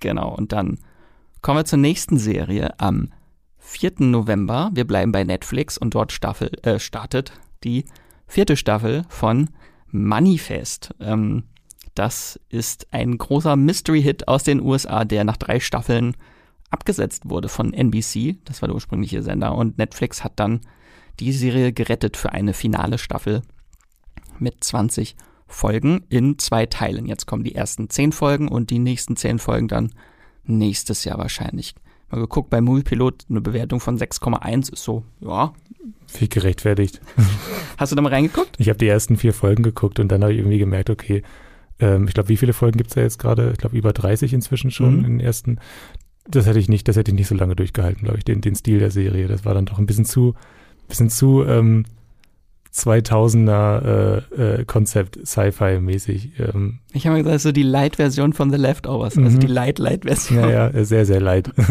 Genau, und dann kommen wir zur nächsten Serie am 4. November. Wir bleiben bei Netflix und dort Staffel, äh, startet die vierte Staffel von Manifest. Ähm, das ist ein großer Mystery-Hit aus den USA, der nach drei Staffeln abgesetzt wurde von NBC. Das war der ursprüngliche Sender. Und Netflix hat dann die Serie gerettet für eine finale Staffel mit 20 Folgen in zwei Teilen. Jetzt kommen die ersten 10 Folgen und die nächsten 10 Folgen dann nächstes Jahr wahrscheinlich. Mal geguckt, bei Moviepilot eine Bewertung von 6,1 ist so, ja.
Viel gerechtfertigt.
Hast du da mal reingeguckt?
Ich habe die ersten vier Folgen geguckt und dann habe ich irgendwie gemerkt, okay, ähm, ich glaube, wie viele Folgen gibt es da jetzt gerade? Ich glaube, über 30 inzwischen schon mhm. in den ersten. Das hätte ich nicht, das hätte ich nicht so lange durchgehalten, glaube ich, den, den Stil der Serie. Das war dann doch ein bisschen zu, bisschen zu, ähm, 2000er äh, äh, Konzept, Sci-Fi-mäßig. Ähm.
Ich habe mal gesagt, so die Light-Version von The Leftovers, also mhm. also die Light-Light-Version.
Ja, ja, sehr, sehr light.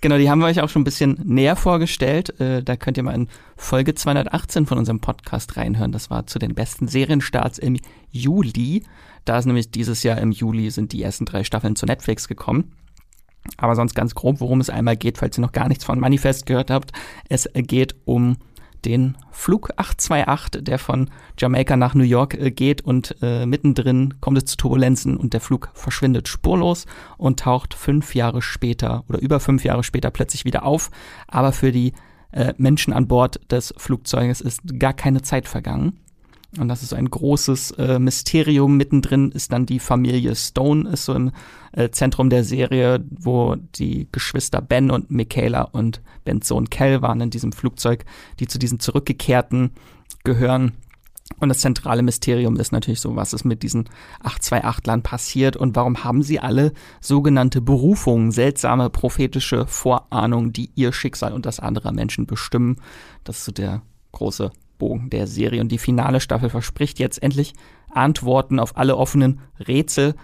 Genau, die haben wir euch auch schon ein bisschen näher vorgestellt. Äh, da könnt ihr mal in Folge 218 von unserem Podcast reinhören. Das war zu den besten Serienstarts im Juli. Da ist nämlich dieses Jahr im Juli sind die ersten drei Staffeln zu Netflix gekommen. Aber sonst ganz grob, worum es einmal geht, falls ihr noch gar nichts von Manifest gehört habt. Es geht um den Flug 828, der von Jamaika nach New York äh, geht und äh, mittendrin kommt es zu Turbulenzen und der Flug verschwindet spurlos und taucht fünf Jahre später oder über fünf Jahre später plötzlich wieder auf. Aber für die äh, Menschen an Bord des Flugzeuges ist gar keine Zeit vergangen. Und das ist ein großes äh, Mysterium. Mittendrin ist dann die Familie Stone, ist so im äh, Zentrum der Serie, wo die Geschwister Ben und Michaela und Bens Sohn Kel waren in diesem Flugzeug, die zu diesen Zurückgekehrten gehören. Und das zentrale Mysterium ist natürlich so, was ist mit diesen 828lern passiert und warum haben sie alle sogenannte Berufungen, seltsame prophetische Vorahnungen, die ihr Schicksal und das anderer Menschen bestimmen. Das ist so der große Bogen der Serie. Und die finale Staffel verspricht jetzt endlich Antworten auf alle offenen Rätsel.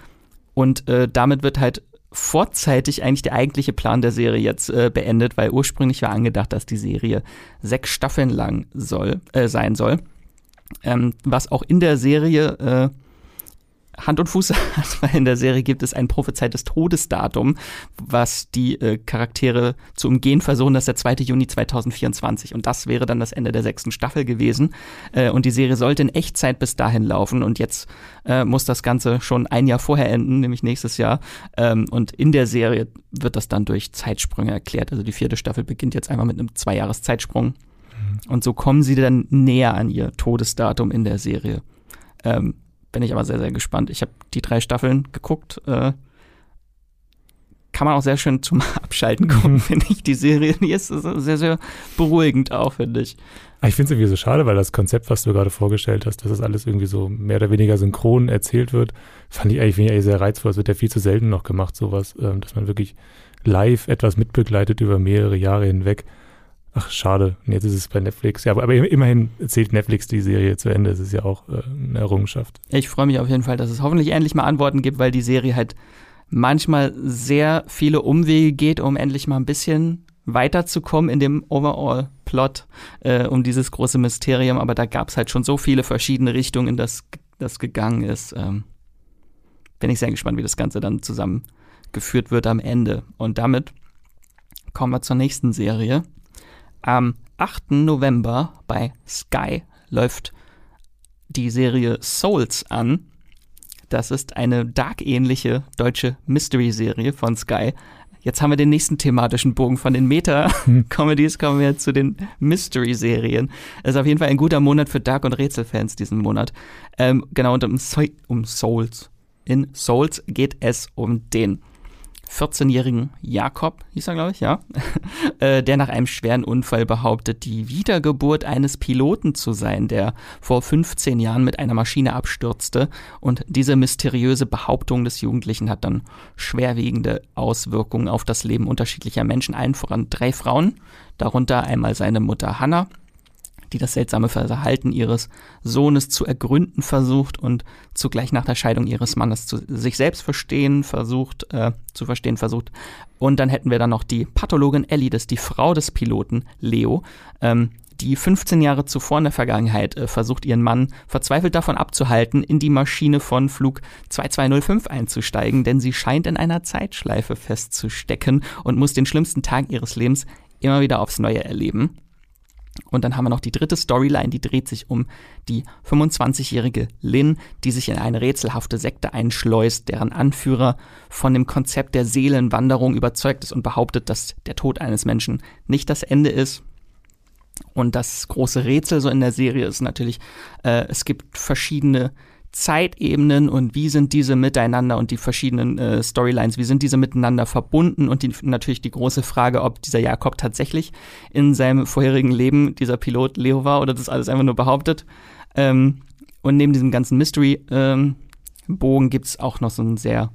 Und äh, damit wird halt vorzeitig eigentlich der eigentliche Plan der Serie jetzt äh, beendet, weil ursprünglich war angedacht, dass die Serie sechs Staffeln lang soll, äh, sein soll. Ähm, was auch in der Serie äh, Hand und Fuß hat, weil in der Serie gibt es ein prophezeites Todesdatum, was die äh, Charaktere zu umgehen versuchen, das ist der 2. Juni 2024 und das wäre dann das Ende der sechsten Staffel gewesen äh, und die Serie sollte in Echtzeit bis dahin laufen und jetzt äh, muss das Ganze schon ein Jahr vorher enden, nämlich nächstes Jahr ähm, und in der Serie wird das dann durch Zeitsprünge erklärt, also die vierte Staffel beginnt jetzt einmal mit einem Zweijahres-Zeitsprung mhm. und so kommen sie dann näher an ihr Todesdatum in der Serie. Ähm, bin ich aber sehr, sehr gespannt. Ich habe die drei Staffeln geguckt. Äh, kann man auch sehr schön zum Abschalten gucken, finde ich. Die Serie, die ist sehr, sehr beruhigend auch, finde ich.
Ah, ich finde es irgendwie so schade, weil das Konzept, was du gerade vorgestellt hast, dass das alles irgendwie so mehr oder weniger synchron erzählt wird, fand ich eigentlich, eigentlich sehr reizvoll. Es wird ja viel zu selten noch gemacht, sowas, ähm, dass man wirklich live etwas mitbegleitet über mehrere Jahre hinweg. Ach, schade. Jetzt ist es bei Netflix. Ja, aber, aber immerhin zählt Netflix die Serie zu Ende. Das ist ja auch äh, eine Errungenschaft.
Ich freue mich auf jeden Fall, dass es hoffentlich endlich mal Antworten gibt, weil die Serie halt manchmal sehr viele Umwege geht, um endlich mal ein bisschen weiterzukommen in dem Overall-Plot äh, um dieses große Mysterium. Aber da gab es halt schon so viele verschiedene Richtungen, in das das gegangen ist. Ähm, bin ich sehr gespannt, wie das Ganze dann zusammengeführt wird am Ende. Und damit kommen wir zur nächsten Serie. Am 8. November bei Sky läuft die Serie Souls an. Das ist eine Dark-ähnliche deutsche Mystery-Serie von Sky. Jetzt haben wir den nächsten thematischen Bogen von den Meta-Comedies, kommen wir zu den Mystery-Serien. Es ist auf jeden Fall ein guter Monat für Dark- und Rätselfans diesen Monat. Ähm, genau, und um, so um Souls. In Souls geht es um den 14-jährigen Jakob, hieß er, glaube ich, ja, äh, der nach einem schweren Unfall behauptet, die Wiedergeburt eines Piloten zu sein, der vor 15 Jahren mit einer Maschine abstürzte. Und diese mysteriöse Behauptung des Jugendlichen hat dann schwerwiegende Auswirkungen auf das Leben unterschiedlicher Menschen, allen voran drei Frauen, darunter einmal seine Mutter Hannah, die das seltsame Verhalten ihres Sohnes zu ergründen versucht und zugleich nach der Scheidung ihres Mannes zu sich selbst verstehen versucht, äh, zu verstehen versucht. Und dann hätten wir dann noch die Pathologin Ellie, das ist die Frau des Piloten Leo, ähm, die 15 Jahre zuvor in der Vergangenheit äh, versucht, ihren Mann verzweifelt davon abzuhalten, in die Maschine von Flug 2205 einzusteigen, denn sie scheint in einer Zeitschleife festzustecken und muss den schlimmsten Tag ihres Lebens immer wieder aufs Neue erleben. Und dann haben wir noch die dritte Storyline, die dreht sich um die 25-jährige Lynn, die sich in eine rätselhafte Sekte einschleust, deren Anführer von dem Konzept der Seelenwanderung überzeugt ist und behauptet, dass der Tod eines Menschen nicht das Ende ist. Und das große Rätsel so in der Serie ist natürlich, äh, es gibt verschiedene Zeitebenen und wie sind diese miteinander und die verschiedenen äh, Storylines, wie sind diese miteinander verbunden und die, natürlich die große Frage, ob dieser Jakob tatsächlich in seinem vorherigen Leben dieser Pilot Leo war oder das alles einfach nur behauptet. Ähm, und neben diesem ganzen Mystery-Bogen ähm, gibt es auch noch so einen sehr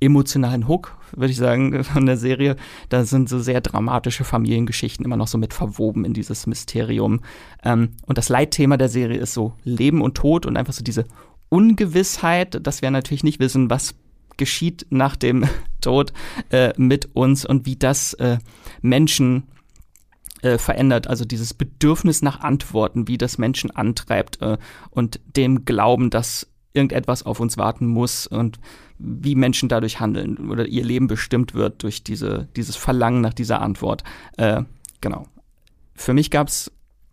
emotionalen Hook, würde ich sagen, von der Serie. Da sind so sehr dramatische Familiengeschichten immer noch so mit verwoben in dieses Mysterium. Ähm, und das Leitthema der Serie ist so Leben und Tod und einfach so diese Ungewissheit, dass wir natürlich nicht wissen, was geschieht nach dem Tod äh, mit uns und wie das äh, Menschen äh, verändert. Also dieses Bedürfnis nach Antworten, wie das Menschen antreibt äh, und dem Glauben, dass irgendetwas auf uns warten muss und wie Menschen dadurch handeln oder ihr Leben bestimmt wird durch diese, dieses Verlangen nach dieser Antwort. Äh, genau. Für mich gab es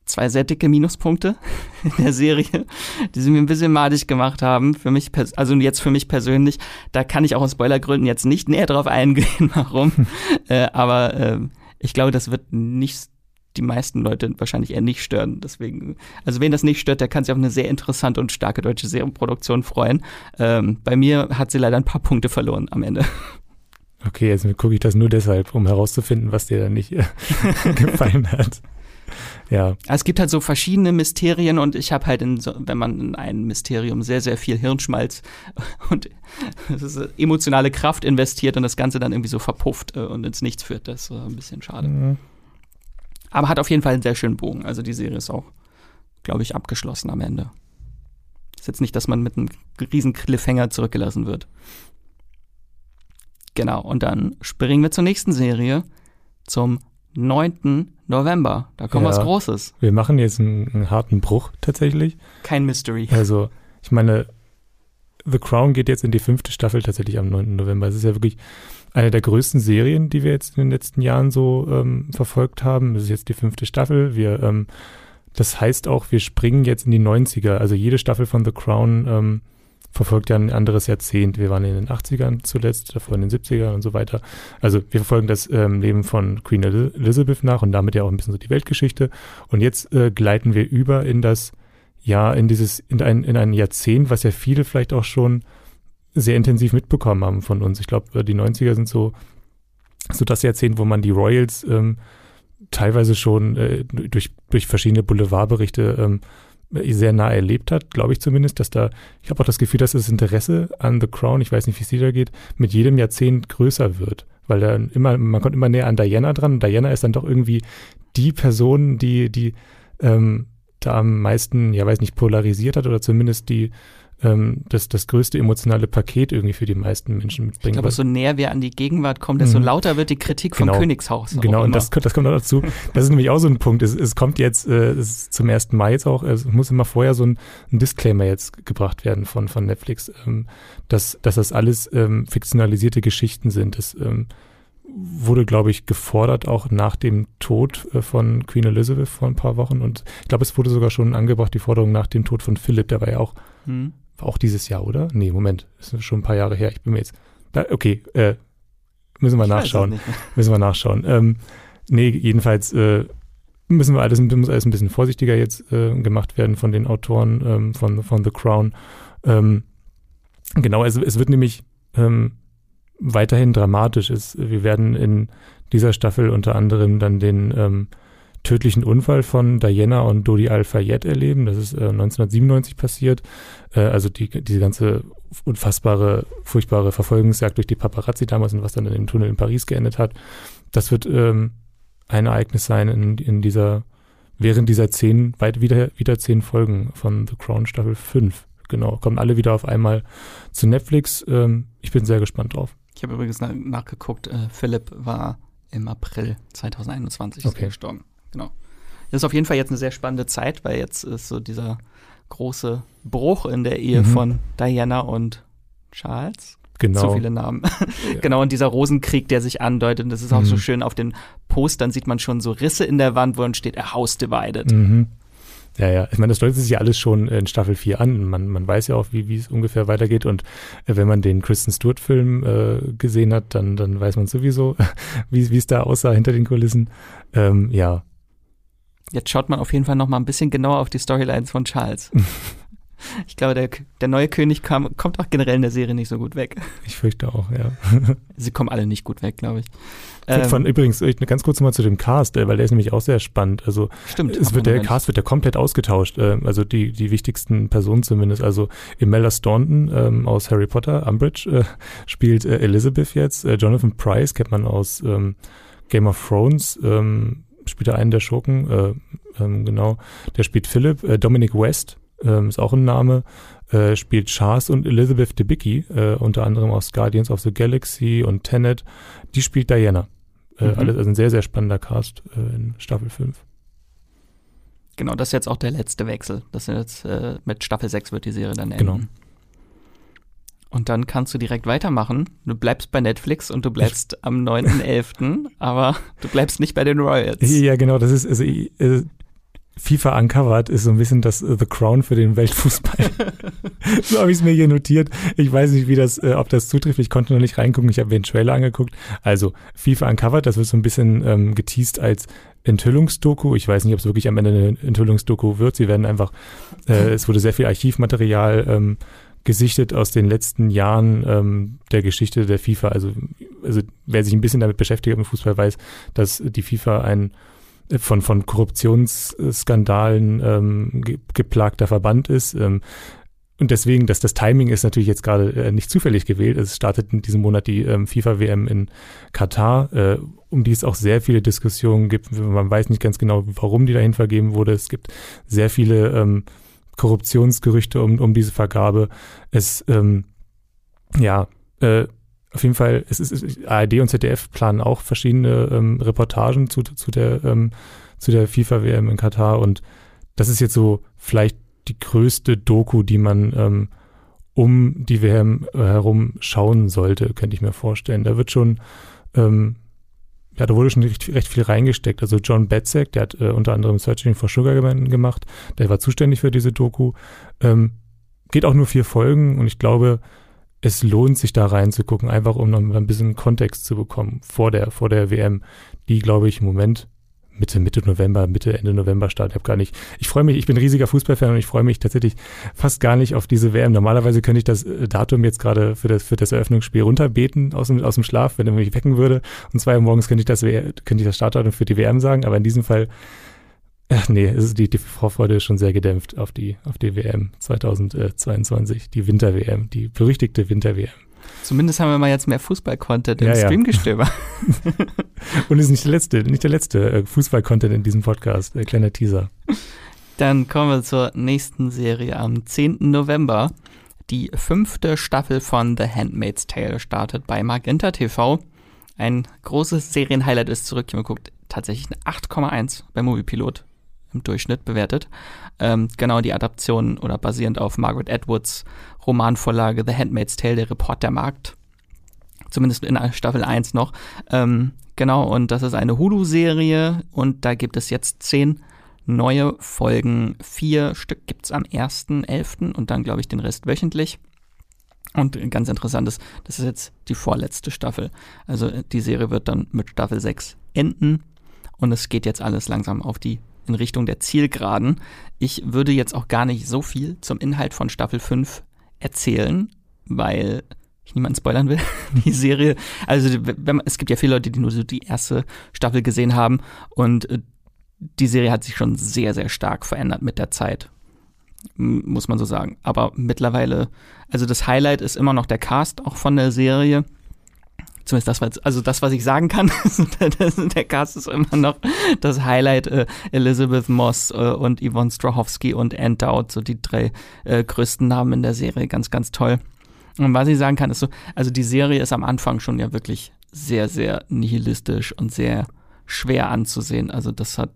zwei sehr dicke Minuspunkte in der Serie, die sie mir ein bisschen madig gemacht haben. Für mich, also jetzt für mich persönlich, da kann ich auch aus Spoilergründen jetzt nicht näher drauf eingehen, warum. äh, aber äh, ich glaube, das wird nicht die meisten Leute wahrscheinlich eher nicht stören. Deswegen, also wen das nicht stört, der kann sich auf eine sehr interessante und starke deutsche Serienproduktion freuen. Ähm, bei mir hat sie leider ein paar Punkte verloren am Ende.
Okay, jetzt gucke ich das nur deshalb, um herauszufinden, was dir da nicht äh, gefallen hat. Ja.
Es gibt halt so verschiedene Mysterien und ich habe halt, in so, wenn man in ein Mysterium sehr, sehr viel Hirnschmalz und emotionale Kraft investiert und das Ganze dann irgendwie so verpufft äh, und ins Nichts führt, das ist ein bisschen schade. Mhm. Aber hat auf jeden Fall einen sehr schönen Bogen. Also die Serie ist auch, glaube ich, abgeschlossen am Ende. Ist jetzt nicht, dass man mit einem riesen Cliffhanger zurückgelassen wird. Genau, und dann springen wir zur nächsten Serie, zum 9. November. Da kommt ja, was Großes.
Wir machen jetzt einen, einen, harten Bruch tatsächlich.
Kein Mystery.
Also, ich meine, The Crown geht jetzt in die fünfte Staffel tatsächlich am 9. November. Es ist ja wirklich eine der größten Serien, die wir jetzt in den letzten Jahren so ähm, verfolgt haben. Das ist jetzt die fünfte Staffel. Wir, ähm, das heißt auch, wir springen jetzt in die 90er. Also jede Staffel von The Crown ähm, verfolgt ja ein anderes Jahrzehnt. Wir waren in den 80ern zuletzt, davor in den 70ern und so weiter. Also wir verfolgen das ähm, Leben von Queen Elizabeth nach und damit ja auch ein bisschen so die Weltgeschichte. Und jetzt äh, gleiten wir über in das, ja, in dieses, in ein, in ein Jahrzehnt, was ja viele vielleicht auch schon sehr intensiv mitbekommen haben von uns. Ich glaube, die 90er sind so, so das Jahrzehnt, wo man die Royals ähm, teilweise schon äh, durch, durch verschiedene Boulevardberichte ähm, sehr nah erlebt hat, glaube ich zumindest, dass da, ich habe auch das Gefühl, dass das Interesse an The Crown, ich weiß nicht, wie es dir da geht, mit jedem Jahrzehnt größer wird. Weil dann immer, man kommt immer näher an Diana dran und Diana ist dann doch irgendwie die Person, die, die ähm, da am meisten, ja weiß nicht, polarisiert hat oder zumindest die ähm, das, das größte emotionale Paket irgendwie für die meisten Menschen mitbringen.
Ich glaube, so näher wir an die Gegenwart kommen, desto mhm. lauter wird die Kritik vom
genau.
Königshaus.
Genau, und das, das kommt auch dazu. Das ist nämlich auch so ein Punkt. Es, es kommt jetzt, äh, es zum ersten Mal jetzt auch, es muss immer vorher so ein, ein Disclaimer jetzt gebracht werden von, von Netflix, ähm, dass, dass das alles ähm, fiktionalisierte Geschichten sind. Das ähm, wurde, glaube ich, gefordert, auch nach dem Tod äh, von Queen Elizabeth vor ein paar Wochen. Und ich glaube, es wurde sogar schon angebracht, die Forderung nach dem Tod von Philipp, der war ja auch hm. Auch dieses Jahr, oder? Nee, Moment. Das ist schon ein paar Jahre her. Ich bin mir jetzt. Da, okay, äh, müssen wir ich nachschauen. Müssen wir nachschauen. Ähm, nee, jedenfalls äh, müssen wir alles, muss alles ein bisschen vorsichtiger jetzt äh, gemacht werden von den Autoren ähm, von, von The Crown. Ähm, genau, es, es wird nämlich ähm, weiterhin dramatisch. Es, wir werden in dieser Staffel unter anderem dann den ähm, tödlichen Unfall von Diana und Dodi Al-Fayed erleben. Das ist äh, 1997 passiert. Äh, also die, diese ganze unfassbare, furchtbare Verfolgungsjagd durch die Paparazzi damals und was dann in dem Tunnel in Paris geendet hat. Das wird ähm, ein Ereignis sein in, in dieser, während dieser zehn, weit wieder, wieder zehn Folgen von The Crown Staffel 5. Genau, kommen alle wieder auf einmal zu Netflix. Ähm, ich bin sehr gespannt drauf.
Ich habe übrigens nach, nachgeguckt, äh, Philipp war im April 2021 okay. gestorben. Genau. Das ist auf jeden Fall jetzt eine sehr spannende Zeit, weil jetzt ist so dieser große Bruch in der Ehe mhm. von Diana und Charles.
Genau.
So viele Namen. Ja. genau, und dieser Rosenkrieg, der sich andeutet, das ist auch mhm. so schön auf den Postern sieht man schon so Risse in der Wand, wo dann steht, a house divided.
Mhm. Ja, ja. Ich meine, das deutet sich ja alles schon in Staffel 4 an. Man, man weiß ja auch, wie, wie es ungefähr weitergeht. Und äh, wenn man den Kristen Stewart-Film äh, gesehen hat, dann, dann weiß man sowieso, wie, wie es da aussah hinter den Kulissen. Ähm, ja,
Jetzt schaut man auf jeden Fall noch mal ein bisschen genauer auf die Storylines von Charles. Ich glaube, der, der neue König kam, kommt auch generell in der Serie nicht so gut weg.
Ich fürchte auch, ja.
Sie kommen alle nicht gut weg, glaube ich.
Ähm, von, übrigens, ich, ganz kurz mal zu dem Cast, äh, weil der ist nämlich auch sehr spannend. Also
stimmt.
Es wird, der Cast wird ja komplett ausgetauscht. Äh, also die, die wichtigsten Personen zumindest. Also Imelda Staunton ähm, aus Harry Potter, Umbridge, äh, spielt äh, Elizabeth jetzt. Äh, Jonathan Price kennt man aus ähm, Game of Thrones, ähm, spielt er einen der Schurken, äh, ähm, genau. Der spielt Philip. Äh, Dominic West ähm, ist auch ein Name. Äh, spielt Charles und Elizabeth Debicki, äh, unter anderem aus Guardians of the Galaxy und Tenet. Die spielt Diana. Äh, mhm. Alles also ein sehr, sehr spannender Cast äh, in Staffel 5.
Genau, das ist jetzt auch der letzte Wechsel. Das ist jetzt äh, mit Staffel 6 wird die Serie dann enden. Genau. Und dann kannst du direkt weitermachen. Du bleibst bei Netflix und du bleibst ich am 9.11., aber du bleibst nicht bei den Royals.
Ja, genau, das ist, also äh, FIFA Uncovered ist so ein bisschen das uh, The Crown für den Weltfußball. so habe ich es mir hier notiert. Ich weiß nicht, wie das, äh, ob das zutrifft. Ich konnte noch nicht reingucken. Ich habe mir den Trailer angeguckt. Also FIFA Uncovered, das wird so ein bisschen ähm, geteased als Enthüllungsdoku. Ich weiß nicht, ob es wirklich am Ende eine Enthüllungsdoku wird. Sie werden einfach, äh, es wurde sehr viel Archivmaterial ähm, gesichtet aus den letzten Jahren ähm, der Geschichte der FIFA. Also, also wer sich ein bisschen damit beschäftigt mit Fußball weiß, dass die FIFA ein von, von Korruptionsskandalen ähm, ge geplagter Verband ist. Ähm, und deswegen, dass das Timing ist natürlich jetzt gerade äh, nicht zufällig gewählt. Es startet in diesem Monat die ähm, FIFA-WM in Katar, äh, um die es auch sehr viele Diskussionen gibt. Man weiß nicht ganz genau, warum die dahin vergeben wurde. Es gibt sehr viele ähm, Korruptionsgerüchte um, um diese Vergabe. Es, ähm, ja, äh, auf jeden Fall, es ist, ARD und ZDF planen auch verschiedene ähm, Reportagen zu, zu der, ähm, zu der FIFA-WM in Katar und das ist jetzt so vielleicht die größte Doku, die man ähm, um die WM herum schauen sollte, könnte ich mir vorstellen. Da wird schon, ähm, ja, da wurde schon recht, recht viel reingesteckt. Also John Betzek, der hat äh, unter anderem Searching for Sugar gemacht, der war zuständig für diese Doku. Ähm, geht auch nur vier Folgen und ich glaube, es lohnt sich da reinzugucken, einfach um noch ein bisschen Kontext zu bekommen vor der, vor der WM, die, glaube ich, im Moment Mitte, Mitte November, Mitte, Ende November startet. Ich habe gar nicht. Ich freue mich, ich bin ein riesiger Fußballfan und ich freue mich tatsächlich fast gar nicht auf diese WM. Normalerweise könnte ich das äh, Datum jetzt gerade für das, für das Eröffnungsspiel runterbeten aus dem, aus dem Schlaf, wenn er mich wecken würde. Und zwei Uhr morgens könnte ich das, könnte ich das Startdatum für die WM sagen, aber in diesem Fall Ach nee, es ist die, die Vorfreude ist schon sehr gedämpft auf die, auf die WM 2022, die Winter-WM, die berüchtigte Winter-WM.
Zumindest haben wir mal jetzt mehr Fußball-Content im ja, Streamgestöber.
Und ist nicht der letzte, nicht der letzte äh, Fußball-Content in diesem Podcast. Äh, kleiner Teaser.
Dann kommen wir zur nächsten Serie am 10. November. Die fünfte Staffel von The Handmaid's Tale startet bei Magenta TV. Ein großes Serienhighlight ist zurück. Ich habe geguckt, tatsächlich eine 8,1 bei Moviepilot im Durchschnitt bewertet. Ähm, genau die Adaption oder basierend auf Margaret Atwoods Romanvorlage The Handmaid's Tale, der Report der Markt. Zumindest in Staffel 1 noch. Ähm, genau, und das ist eine Hulu-Serie und da gibt es jetzt zehn neue Folgen. Vier Stück gibt es am 1.11. und dann, glaube ich, den Rest wöchentlich. Und ganz interessant ist, das ist jetzt die vorletzte Staffel. Also die Serie wird dann mit Staffel 6 enden und es geht jetzt alles langsam auf die in Richtung der Zielgeraden. Ich würde jetzt auch gar nicht so viel zum Inhalt von Staffel 5 erzählen, weil ich niemanden spoilern will. Die Serie, also wenn, es gibt ja viele Leute, die nur so die erste Staffel gesehen haben und äh, die Serie hat sich schon sehr, sehr stark verändert mit der Zeit. Muss man so sagen. Aber mittlerweile, also das Highlight ist immer noch der Cast auch von der Serie zumindest das, was, also das, was ich sagen kann, der Cast ist immer noch das Highlight. Äh, Elizabeth Moss äh, und Yvonne Strahovski und Ann Dowd, so die drei äh, größten Namen in der Serie, ganz, ganz toll. Und was ich sagen kann, ist so, also die Serie ist am Anfang schon ja wirklich sehr, sehr nihilistisch und sehr schwer anzusehen. Also das hat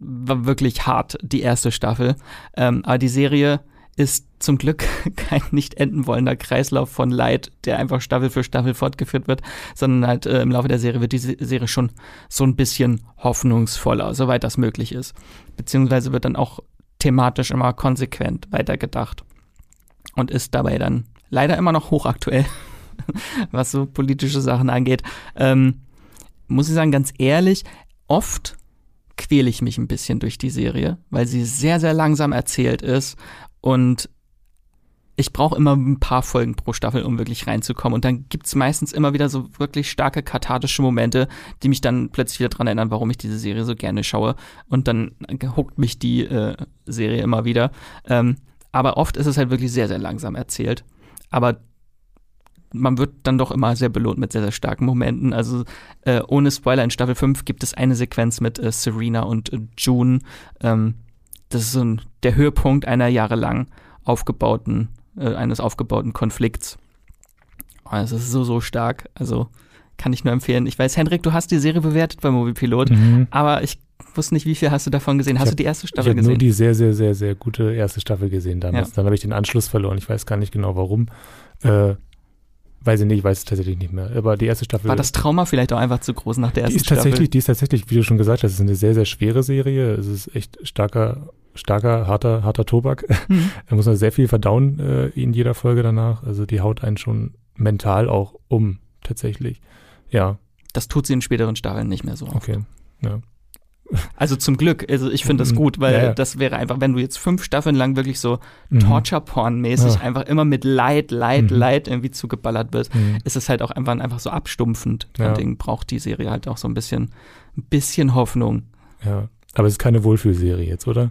war wirklich hart, die erste Staffel. Ähm, aber die Serie ist zum Glück kein nicht enden wollender Kreislauf von Leid, der einfach Staffel für Staffel fortgeführt wird, sondern halt äh, im Laufe der Serie wird die Serie schon so ein bisschen hoffnungsvoller, soweit das möglich ist. Beziehungsweise wird dann auch thematisch immer konsequent weitergedacht und ist dabei dann leider immer noch hochaktuell, was so politische Sachen angeht. Ähm, muss ich sagen, ganz ehrlich, oft quäle ich mich ein bisschen durch die Serie, weil sie sehr, sehr langsam erzählt ist und ich brauche immer ein paar Folgen pro Staffel, um wirklich reinzukommen. Und dann gibt's meistens immer wieder so wirklich starke kathartische Momente, die mich dann plötzlich wieder dran erinnern, warum ich diese Serie so gerne schaue. Und dann huckt mich die äh, Serie immer wieder. Ähm, aber oft ist es halt wirklich sehr, sehr langsam erzählt. Aber man wird dann doch immer sehr belohnt mit sehr, sehr starken Momenten. Also äh, ohne Spoiler in Staffel 5 gibt es eine Sequenz mit äh, Serena und äh, June. Ähm, das ist so ein, der Höhepunkt einer jahrelang aufgebauten äh, eines aufgebauten Konflikts. Oh, es ist so, so stark. Also kann ich nur empfehlen. Ich weiß, Hendrik, du hast die Serie bewertet bei Moviepilot, mhm. aber ich wusste nicht, wie viel hast du davon gesehen. Hast hab, du die erste Staffel
ich
gesehen? Ich
habe nur die sehr, sehr, sehr, sehr gute erste Staffel gesehen damals. Ja. Dann habe ich den Anschluss verloren. Ich weiß gar nicht genau warum. Äh, weiß ich nicht, ich weiß es tatsächlich nicht mehr. Aber die erste Staffel.
War das Trauma vielleicht auch einfach zu groß nach der ersten
die ist tatsächlich, Staffel? Die ist tatsächlich, wie du schon gesagt hast, ist eine sehr, sehr schwere Serie. Es ist echt starker starker, harter, harter Tobak. Mhm. da muss man sehr viel verdauen äh, in jeder Folge danach. Also die haut einen schon mental auch um, tatsächlich. Ja.
Das tut sie in späteren Staffeln nicht mehr so.
Oft. Okay. Ja.
Also zum Glück, also ich finde das mhm. gut, weil ja, ja. das wäre einfach, wenn du jetzt fünf Staffeln lang wirklich so mhm. Torture-Porn-mäßig ja. einfach immer mit Leid, Leid, mhm. Leid irgendwie zugeballert wird, mhm. ist es halt auch einfach, einfach so abstumpfend. Ja. Deswegen braucht die Serie halt auch so ein bisschen, ein bisschen Hoffnung.
Ja, aber es ist keine Wohlfühlserie jetzt, oder?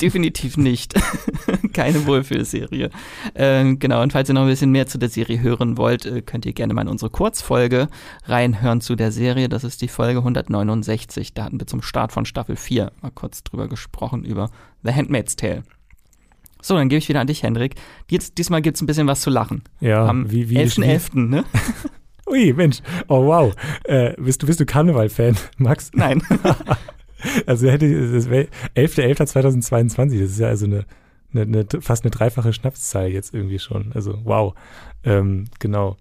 Definitiv nicht. keine Wohlfühlserie. Äh, genau, und falls ihr noch ein bisschen mehr zu der Serie hören wollt, äh, könnt ihr gerne mal in unsere Kurzfolge reinhören zu der Serie. Das ist die Folge 169. Da hatten wir zum Start von Staffel 4 mal kurz drüber gesprochen, über The Handmaid's Tale. So, dann gebe ich wieder an dich, Hendrik. Jetzt, diesmal gibt es ein bisschen was zu lachen.
Ja,
Am wie, wie 11.11., .11., ne?
Ui, Mensch. Oh, wow. Äh, bist du, bist du Karneval-Fan, Max?
Neine.
Also hätte das 11.11.2022, das ist ja also eine, eine, eine, fast eine dreifache Schnapszahl jetzt irgendwie schon. Also wow. Ähm, genau.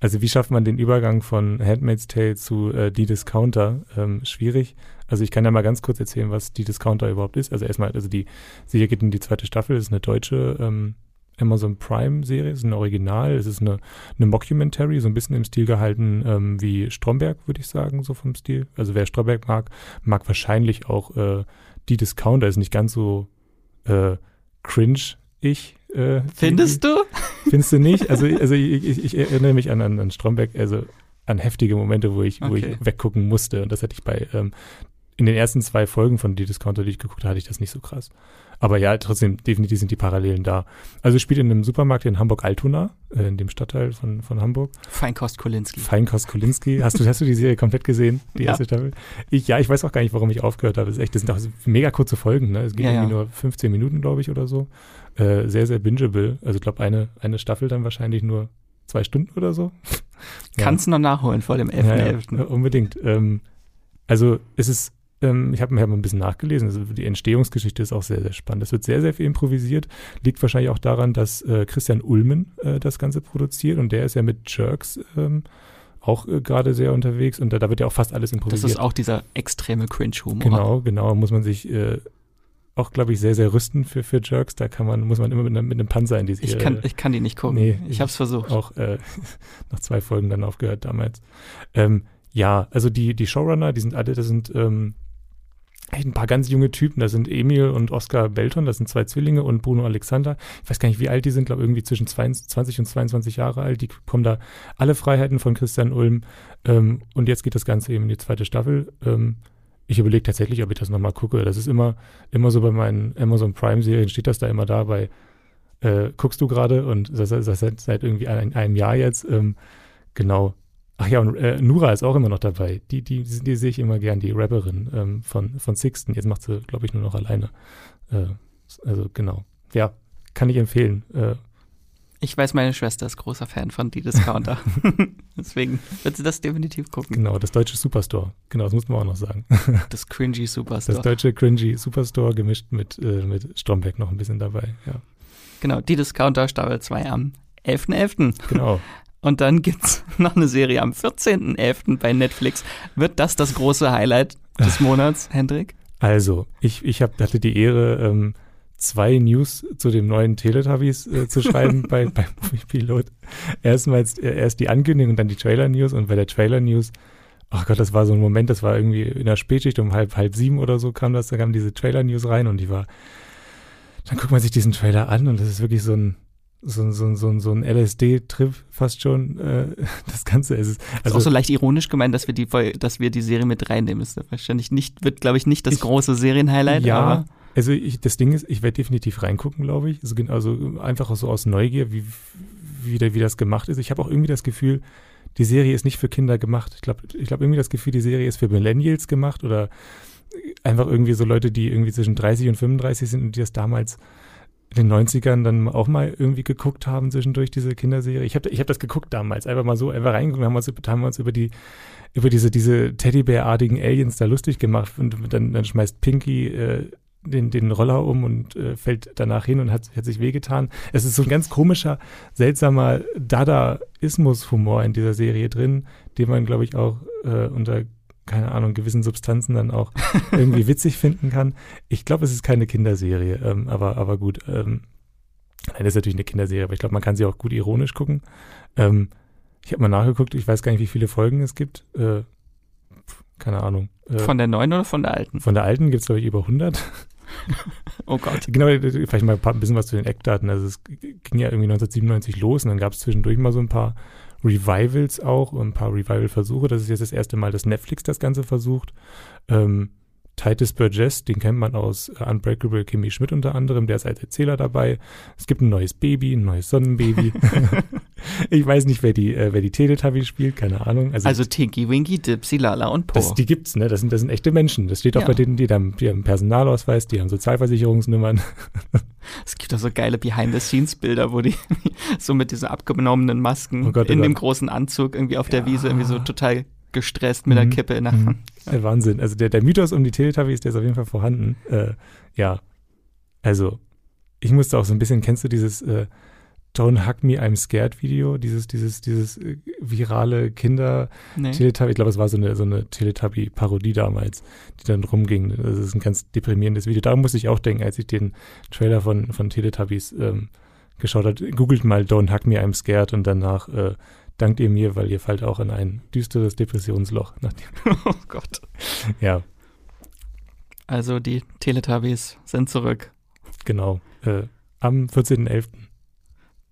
Also wie schafft man den Übergang von Handmaid's Tale zu äh, Die Discounter? Ähm, schwierig. Also ich kann ja mal ganz kurz erzählen, was Die Discounter überhaupt ist. Also erstmal, also die Serie geht in die zweite Staffel, das ist eine deutsche ähm, Amazon Prime-Serie, ist ein Original, es ist eine, eine Mockumentary, so ein bisschen im Stil gehalten ähm, wie Stromberg, würde ich sagen, so vom Stil. Also wer Stromberg mag, mag wahrscheinlich auch äh, die Discounter, ist nicht ganz so äh, cringe ich. Äh,
Findest
die,
du?
Findest du nicht? Also, also ich, ich, ich erinnere mich an, an, an Stromberg, also an heftige Momente, wo ich, okay. wo ich weggucken musste. Und das hatte ich bei ähm, in den ersten zwei Folgen von Die Discounter, die ich geguckt habe, hatte ich das nicht so krass. Aber ja, trotzdem, definitiv sind die Parallelen da. Also spielt in einem Supermarkt in Hamburg-Altona, äh, in dem Stadtteil von, von Hamburg.
Feinkost Kolinski.
Feinkost Kolinski. Hast du, hast du die Serie komplett gesehen, die ja. erste Staffel? Ich, ja, ich weiß auch gar nicht, warum ich aufgehört habe. Das, ist echt, das sind auch mega kurze Folgen, ne? Es geht ja, irgendwie ja. nur 15 Minuten, glaube ich, oder so. Äh, sehr, sehr bingeable. Also ich glaube, eine, eine Staffel dann wahrscheinlich nur zwei Stunden oder so.
Kannst du noch nachholen vor dem 11.11.
Ja, unbedingt. Ähm, also es ist ähm, ich habe mir hab ein bisschen nachgelesen. Also die Entstehungsgeschichte ist auch sehr, sehr spannend. Es wird sehr, sehr viel improvisiert. Liegt wahrscheinlich auch daran, dass äh, Christian Ulmen äh, das Ganze produziert und der ist ja mit Jerks ähm, auch äh, gerade sehr unterwegs und da, da, wird ja auch fast alles improvisiert. Das
ist auch dieser extreme Cringe-Humor.
Genau, genau. Muss man sich äh, auch, glaube ich, sehr, sehr rüsten für, für Jerks. Da kann man, muss man immer mit, einem, mit einem Panzer in die Serie.
Ich kann, ich kann die nicht gucken. Nee, ich habe es versucht.
Auch äh, nach zwei Folgen dann aufgehört damals. Ähm, ja, also die, die Showrunner, die sind alle, das sind ähm, ein paar ganz junge Typen. Das sind Emil und Oskar Belton, das sind zwei Zwillinge und Bruno Alexander. Ich weiß gar nicht, wie alt die sind, glaube irgendwie zwischen 20 und 22 Jahre alt. Die bekommen da alle Freiheiten von Christian Ulm. Ähm, und jetzt geht das Ganze eben in die zweite Staffel. Ähm, ich überlege tatsächlich, ob ich das nochmal gucke. Das ist immer, immer so bei meinen Amazon Prime-Serien, steht das da immer da bei, äh, guckst du gerade und das, das, das seit irgendwie ein, einem Jahr jetzt. Ähm, genau, Ach ja, und äh, Nura ist auch immer noch dabei. Die, die, die, die sehe ich immer gern, die Rapperin ähm, von, von Sixten. Jetzt macht sie, glaube ich, nur noch alleine. Äh, also genau. Ja, kann ich empfehlen. Äh,
ich weiß, meine Schwester ist großer Fan von Die Discounter. Deswegen wird sie das definitiv gucken.
Genau, das deutsche Superstore. Genau, das muss man auch noch sagen.
Das cringy Superstore.
Das deutsche cringy Superstore gemischt mit, äh, mit Stromberg noch ein bisschen dabei, ja.
Genau, Die Discounter Staffel 2 am 11.11. .11.
Genau.
Und dann gibt's noch eine Serie am 14.11. bei Netflix. Wird das das große Highlight des Monats, Hendrik?
Also, ich, ich hab, hatte die Ehre, ähm, zwei News zu dem neuen Teletubbies äh, zu schreiben bei, bei Movie Pilot. Erstmals äh, erst die Ankündigung und dann die Trailer-News. Und bei der Trailer-News, ach Gott, das war so ein Moment, das war irgendwie in der Spätschicht um halb, halb sieben oder so kam das, da kam diese Trailer-News rein und die war, dann guckt man sich diesen Trailer an und das ist wirklich so ein, so, so, so, so ein LSD-Trip fast schon. Äh, das Ganze ist es.
Also ist auch so leicht ironisch gemeint, dass wir die, dass wir die Serie mit reinnehmen. Ist wahrscheinlich nicht, wird, glaube ich, nicht das ich, große Serienhighlight.
Ja, aber also ich, das Ding ist, ich werde definitiv reingucken, glaube ich. Also, also einfach so aus Neugier, wie, wie, wie das gemacht ist. Ich habe auch irgendwie das Gefühl, die Serie ist nicht für Kinder gemacht. Ich glaube ich glaub irgendwie das Gefühl, die Serie ist für Millennials gemacht oder einfach irgendwie so Leute, die irgendwie zwischen 30 und 35 sind und die das damals in den 90ern dann auch mal irgendwie geguckt haben zwischendurch, diese Kinderserie. Ich habe ich hab das geguckt damals, einfach mal so, einfach reingeguckt, haben uns, haben wir uns über die, über diese, diese Teddybär-artigen Aliens da lustig gemacht und dann, dann schmeißt Pinky äh, den, den Roller um und äh, fällt danach hin und hat, hat sich wehgetan. Es ist so ein ganz komischer, seltsamer Dadaismus-Humor in dieser Serie drin, den man, glaube ich, auch äh, unter keine Ahnung, gewissen Substanzen dann auch irgendwie witzig finden kann. Ich glaube, es ist keine Kinderserie, ähm, aber, aber gut. Ähm, nein, das ist natürlich eine Kinderserie, aber ich glaube, man kann sie auch gut ironisch gucken. Ähm, ich habe mal nachgeguckt, ich weiß gar nicht, wie viele Folgen es gibt. Äh, keine Ahnung.
Äh, von der neuen oder von der alten?
Von der alten gibt es, glaube ich, über 100.
oh Gott.
Genau, vielleicht mal ein bisschen was zu den Eckdaten. Also es ging ja irgendwie 1997 los und dann gab es zwischendurch mal so ein paar Revivals auch, ein paar Revival-Versuche. Das ist jetzt das erste Mal, dass Netflix das Ganze versucht. Ähm, Titus Burgess, den kennt man aus Unbreakable Kimmy Schmidt unter anderem, der ist als Erzähler dabei. Es gibt ein neues Baby, ein neues Sonnenbaby. ich weiß nicht, wer die, äh, wer die Teletubbies spielt, keine Ahnung.
Also, also Tinky, Winky, Dipsy, Lala und Po.
Das, die gibt's, ne? Das sind, das sind echte Menschen. Das steht auch ja. bei denen, die, haben, die haben Personalausweis, die haben Sozialversicherungsnummern.
es gibt auch so geile Behind-the-Scenes-Bilder, wo die so mit diesen abgenommenen Masken oh Gott, in dem großen Anzug irgendwie auf der Wiese irgendwie so total gestresst mit mhm. der Kippe in der Hand.
Mhm. Wahnsinn. Also der, der Mythos um die Teletubbies, der ist auf jeden Fall vorhanden. Äh, ja, also ich musste auch so ein bisschen, kennst du dieses äh, Don't Hug Me, I'm Scared Video, dieses, dieses, dieses äh, virale Kinder-Teletubby. Nee. Ich glaube, es war so eine, so eine Teletubby-Parodie damals, die dann rumging. Das ist ein ganz deprimierendes Video. Da musste ich auch denken, als ich den Trailer von, von Teletubbies ähm, geschaut habe. Googelt mal Don't Hug Me, I'm Scared und danach äh, dankt ihr mir, weil ihr fallt auch in ein düsteres Depressionsloch.
oh Gott.
Ja.
Also die Teletubbies sind zurück.
Genau. Äh, am 14.11.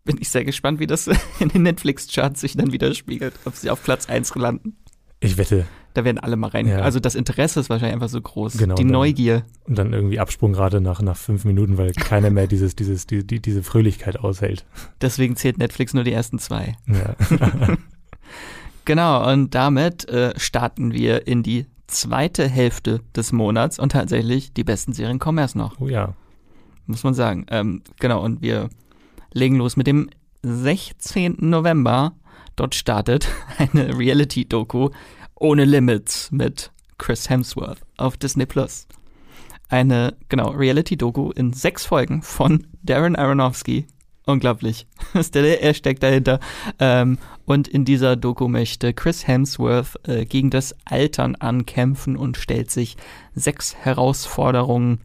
Bin ich sehr gespannt, wie das in den Netflix-Charts sich dann widerspiegelt, ob sie auf Platz 1 landen.
Ich wette,
da werden alle mal rein. Ja. Also das Interesse ist wahrscheinlich einfach so groß. Genau, die dann, Neugier.
Und dann irgendwie Absprung gerade nach, nach fünf Minuten, weil keiner mehr dieses, dieses, die, die, diese Fröhlichkeit aushält.
Deswegen zählt Netflix nur die ersten zwei.
Ja.
genau, und damit äh, starten wir in die zweite Hälfte des Monats und tatsächlich die besten Serien kommen erst noch.
Oh ja.
Muss man sagen. Ähm, genau, und wir legen los mit dem 16. November. Dort startet eine Reality-Doku ohne Limits mit Chris Hemsworth auf Disney Plus. Eine, genau, Reality-Doku in sechs Folgen von Darren Aronofsky. Unglaublich. er steckt dahinter. Ähm, und in dieser Doku möchte Chris Hemsworth äh, gegen das Altern ankämpfen und stellt sich sechs Herausforderungen,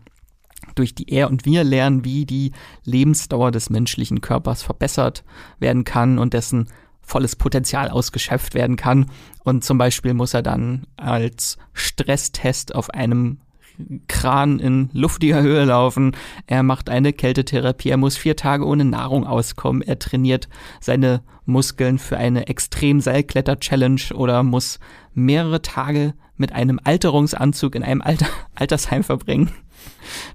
durch die er und wir lernen, wie die Lebensdauer des menschlichen Körpers verbessert werden kann und dessen volles Potenzial ausgeschöpft werden kann. Und zum Beispiel muss er dann als Stresstest auf einem Kran in luftiger Höhe laufen. Er macht eine Kältetherapie. Er muss vier Tage ohne Nahrung auskommen. Er trainiert seine Muskeln für eine Extremseilkletter-Challenge oder muss mehrere Tage mit einem Alterungsanzug in einem Alter Altersheim verbringen.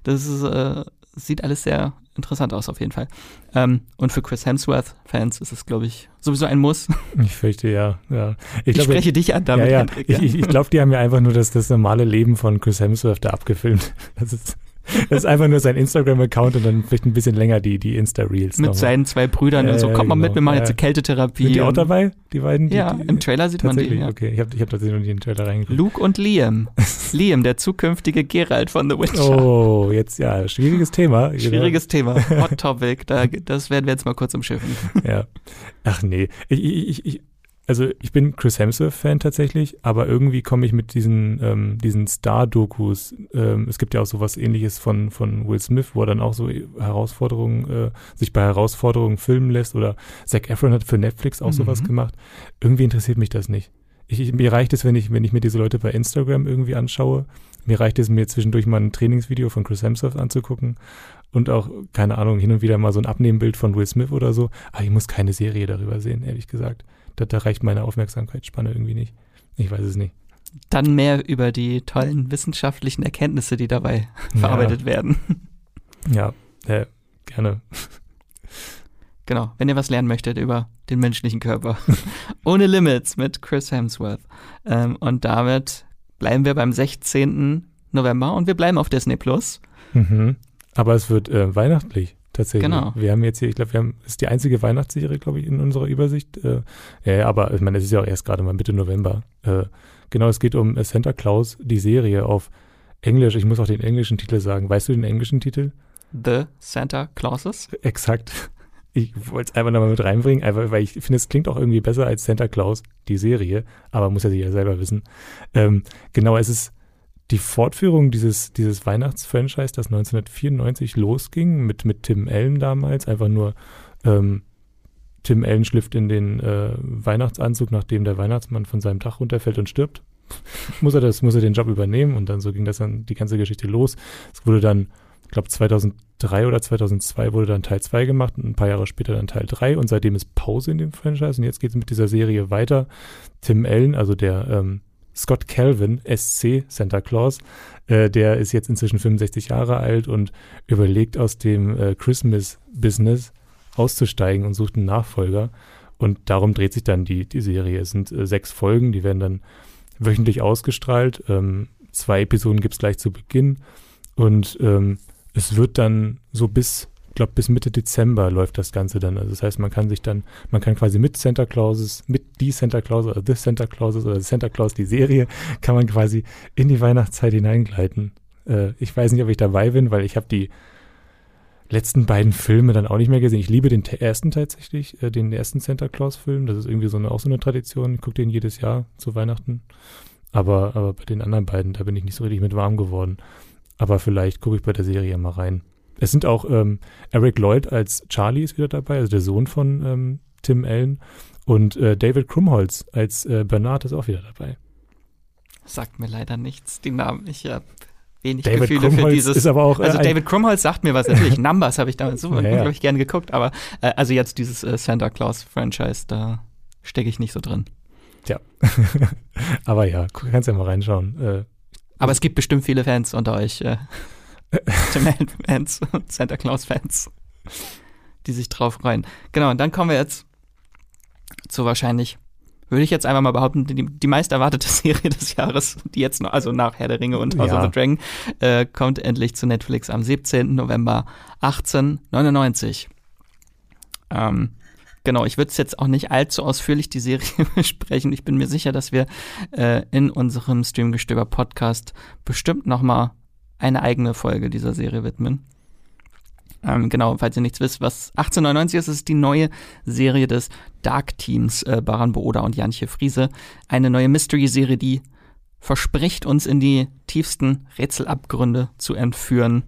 Das ist, äh, sieht alles sehr interessant aus auf jeden Fall. Ähm, und für Chris Hemsworth-Fans ist es, glaube ich, sowieso ein Muss.
Ich fürchte ja. ja.
Ich, ich glaub, spreche dich an damit.
Ja, ja. Ich, ich, ich glaube, die haben ja einfach nur das, das normale Leben von Chris Hemsworth da abgefilmt. Das ist das ist einfach nur sein Instagram-Account und dann vielleicht ein bisschen länger die, die Insta-Reels.
Mit seinen zwei Brüdern äh, und so. Kommt mal genau. mit, wir machen jetzt eine Kältetherapie.
Sind die auch dabei, die beiden? Die,
ja,
die,
im Trailer sieht man die. Ja.
Okay, ich habe ich hab tatsächlich noch nie in den Trailer reingeguckt.
Luke und Liam. Liam, der zukünftige Geralt von The Witcher.
Oh, jetzt ja, schwieriges Thema.
Genau. Schwieriges Thema. Hot Topic. Da, das werden wir jetzt mal kurz umschiffen.
Ja. Ach nee. Ich, ich, ich, also ich bin Chris Hemsworth-Fan tatsächlich, aber irgendwie komme ich mit diesen, ähm, diesen Star-Dokus, ähm, es gibt ja auch sowas ähnliches von, von Will Smith, wo er dann auch so Herausforderungen, äh, sich bei Herausforderungen filmen lässt oder Zac Efron hat für Netflix auch mhm. sowas gemacht. Irgendwie interessiert mich das nicht. Ich, ich, mir reicht es, wenn ich, wenn ich mir diese Leute bei Instagram irgendwie anschaue, mir reicht es mir zwischendurch mal ein Trainingsvideo von Chris Hemsworth anzugucken und auch, keine Ahnung, hin und wieder mal so ein Abnehmbild von Will Smith oder so. Aber ich muss keine Serie darüber sehen, ehrlich gesagt. Da, reicht meine Aufmerksamkeitsspanne irgendwie nicht. Ich weiß es nicht.
Dann mehr über die tollen wissenschaftlichen Erkenntnisse, die dabei ja. verarbeitet werden.
Ja, äh, gerne.
Genau, wenn ihr was lernen möchtet über den menschlichen Körper. Ohne Limits mit Chris Hemsworth. Ähm, und damit bleiben wir beim 16. November und wir bleiben auf Disney Plus.
Mhm. Aber es wird äh, weihnachtlich tatsächlich. Genau. Wir haben jetzt hier, ich glaube, wir haben, das ist die einzige Weihnachtsserie, glaube ich, in unserer Übersicht. Äh, ja, aber ich meine, es ist ja auch erst gerade mal Mitte November. Äh, genau, es geht um Santa Claus, die Serie auf Englisch. Ich muss auch den englischen Titel sagen. Weißt du den englischen Titel?
The Santa Clauses?
Exakt. Ich wollte es einfach nochmal mit reinbringen, einfach weil ich finde, es klingt auch irgendwie besser als Santa Claus, die Serie, aber muss ja sich ja selber wissen. Ähm, genau, es ist die Fortführung dieses, dieses Weihnachtsfranchise, das 1994 losging, mit, mit Tim Allen damals, einfach nur ähm, Tim Allen schlüpft in den äh, Weihnachtsanzug, nachdem der Weihnachtsmann von seinem Dach runterfällt und stirbt. muss er das, muss er den Job übernehmen und dann so ging das dann die ganze Geschichte los. Es wurde dann ich glaube 2003 oder 2002 wurde dann Teil 2 gemacht und ein paar Jahre später dann Teil 3 und seitdem ist Pause in dem Franchise und jetzt geht es mit dieser Serie weiter. Tim Allen, also der ähm, Scott Calvin, SC Santa Claus, äh, der ist jetzt inzwischen 65 Jahre alt und überlegt aus dem äh, Christmas-Business auszusteigen und sucht einen Nachfolger. Und darum dreht sich dann die, die Serie. Es sind äh, sechs Folgen, die werden dann wöchentlich ausgestrahlt. Ähm, zwei Episoden gibt es gleich zu Beginn. Und ähm, es wird dann so bis, glaube, bis Mitte Dezember läuft das Ganze dann. Also das heißt, man kann sich dann, man kann quasi mit Santa Clauses, mit die Santa Claus oder The Santa Clauses oder Santa Claus, die Serie, kann man quasi in die Weihnachtszeit hineingleiten. Äh, ich weiß nicht, ob ich dabei bin, weil ich habe die letzten beiden Filme dann auch nicht mehr gesehen. Ich liebe den ersten tatsächlich, äh, den ersten Santa Claus-Film. Das ist irgendwie so eine, auch so eine Tradition. Ich gucke den jedes Jahr zu Weihnachten. Aber, aber bei den anderen beiden, da bin ich nicht so richtig mit warm geworden. Aber vielleicht gucke ich bei der Serie mal rein. Es sind auch ähm, Eric Lloyd als Charlie ist wieder dabei, also der Sohn von ähm, Tim Allen. Und äh, David Krumholz als äh, Bernard ist auch wieder dabei.
Sagt mir leider nichts, die Namen. Ich habe wenig
David
Gefühle
Krumholz
für dieses.
Ist aber auch, äh,
also David Krumholz sagt mir was natürlich. Numbers habe ich damals so
Ja, ja.
unglaublich gerne geguckt, aber äh, also jetzt dieses äh, Santa Claus Franchise, da stecke ich nicht so drin.
Tja. aber ja, kannst ja mal reinschauen. Äh,
Aber es gibt bestimmt viele Fans unter euch, Tim Allen-Fans und Santa Claus-Fans, die sich drauf freuen. Genau, und dann kommen wir jetzt zu wahrscheinlich, würde ich jetzt einfach mal behaupten, die, die meist erwartete Serie des Jahres, die jetzt noch, also nach Herr der Ringe und House
Ja.
of the Dragon, äh, kommt endlich zu Netflix am 17. November 1899. Ähm, genau, ich würde es jetzt auch nicht allzu ausführlich die Serie besprechen. Ich bin mir sicher, dass wir äh, in unserem Streamgestöber Podcast bestimmt noch mal eine eigene Folge dieser Serie widmen. Ähm, genau, falls ihr nichts wisst, was 1899 ist, ist die neue Serie des Dark Teams, äh, Baran Booda und Jantje Friese. Eine neue Mystery-Serie, die verspricht, uns in die tiefsten Rätselabgründe zu entführen.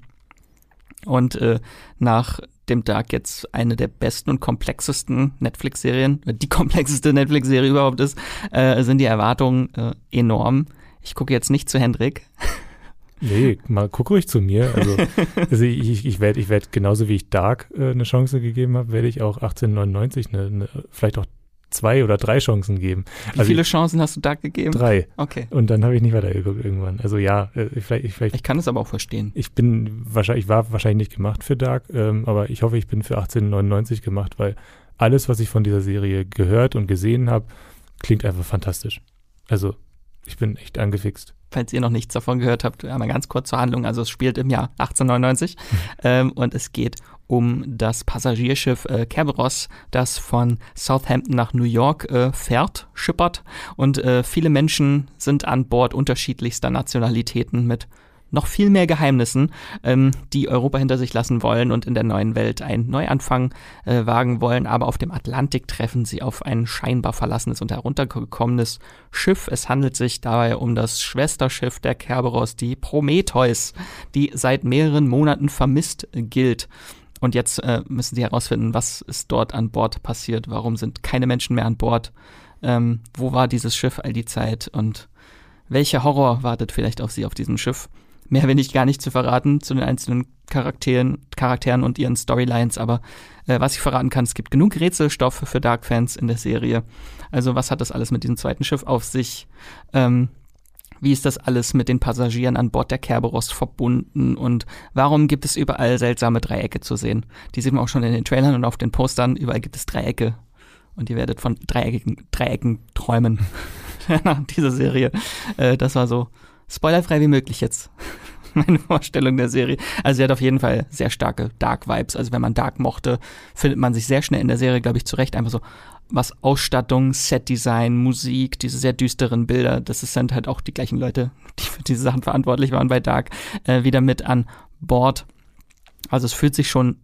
Und äh, nach dem Dark jetzt eine der besten und komplexesten Netflix-Serien, äh, die komplexeste Netflix-Serie überhaupt ist, äh, sind die Erwartungen äh, enorm. Ich gucke jetzt nicht zu Hendrik.
Nee, mal guck ruhig zu mir. Also, also ich, ich werde ich werd genauso wie ich Dark äh, eine Chance gegeben habe, werde ich auch 1899 eine, eine, vielleicht auch zwei oder drei Chancen geben.
Wie
Also
viele Chancen hast du Dark gegeben?
Drei.
Okay.
Und dann habe ich nicht weitergeguckt irgendwann. Also ja, äh, vielleicht, ich, vielleicht
Ich kann es aber auch verstehen.
ich bin wahrscheinlich, ich war wahrscheinlich nicht gemacht für Dark, ähm, aber ich hoffe, ich bin für 1899 gemacht, weil alles, was ich von dieser Serie gehört und gesehen habe, klingt einfach fantastisch. Also, ich bin echt angefixt.
Falls ihr noch nichts davon gehört habt, einmal ganz kurz zur Handlung. Also es spielt im Jahr 1899 ähm, und es geht um das Passagierschiff äh, Kerberos, das von Southampton nach New York äh, fährt, schippert und äh, viele Menschen sind an Bord unterschiedlichster Nationalitäten mit noch viel mehr Geheimnissen, ähm, die Europa hinter sich lassen wollen und in der neuen Welt einen Neuanfang äh, wagen wollen. Aber auf dem Atlantik treffen sie auf ein scheinbar verlassenes und heruntergekommenes Schiff. Es handelt sich dabei um das Schwesterschiff der Kerberos, die Prometheus, die seit mehreren Monaten vermisst gilt. Und jetzt äh, müssen sie herausfinden, was ist dort an Bord passiert, warum sind keine Menschen mehr an Bord, ähm, wo war dieses Schiff all die Zeit und welcher Horror wartet vielleicht auf sie auf diesem Schiff? Mehr will ich gar nicht zu verraten zu den einzelnen Charakteren, Charakteren und ihren Storylines, aber äh, was ich verraten kann, es gibt genug Rätselstoff für Dark-Fans in der Serie. Also was hat das alles mit diesem zweiten Schiff auf sich? Ähm, wie ist das alles mit den Passagieren an Bord der Kerberos verbunden und warum gibt es überall seltsame Dreiecke zu sehen? Die sieht man auch schon in den Trailern und auf den Postern. Überall gibt es Dreiecke und ihr werdet von Dreieckigen, Dreiecken träumen nach dieser Serie. Äh, das war so spoilerfrei wie möglich jetzt meine Vorstellung der Serie. Also sie hat auf jeden Fall sehr starke Dark-Vibes. Also wenn man Dark mochte, findet man sich sehr schnell in der Serie, glaube ich, zurecht. Einfach so, was Ausstattung, Setdesign, Musik, diese sehr düsteren Bilder, das sind halt auch die gleichen Leute, die für diese Sachen verantwortlich waren bei Dark, äh, wieder mit an Bord. Also es fühlt sich schon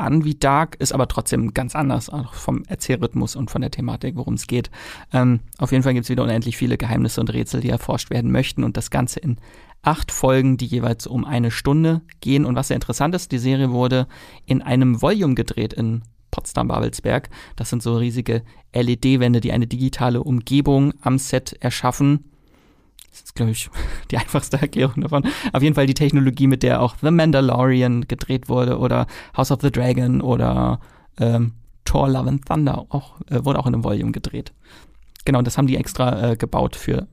an wie Dark, ist aber trotzdem ganz anders, auch vom Erzählrhythmus und von der Thematik, worum es geht. Ähm, auf jeden Fall gibt es wieder unendlich viele Geheimnisse und Rätsel, die erforscht werden möchten und das Ganze in acht Folgen, die jeweils um eine Stunde gehen. Und was sehr interessant ist, die Serie wurde in einem Volume gedreht in Potsdam-Babelsberg. Das sind so riesige LED-Wände, die eine digitale Umgebung am Set erschaffen. Das ist, glaube ich, die einfachste Erklärung davon. Auf jeden Fall die Technologie, mit der auch The Mandalorian gedreht wurde oder House of the Dragon oder ähm, Thor Love and Thunder auch, äh, wurde auch in einem Volume gedreht. Genau, das haben die extra äh, gebaut für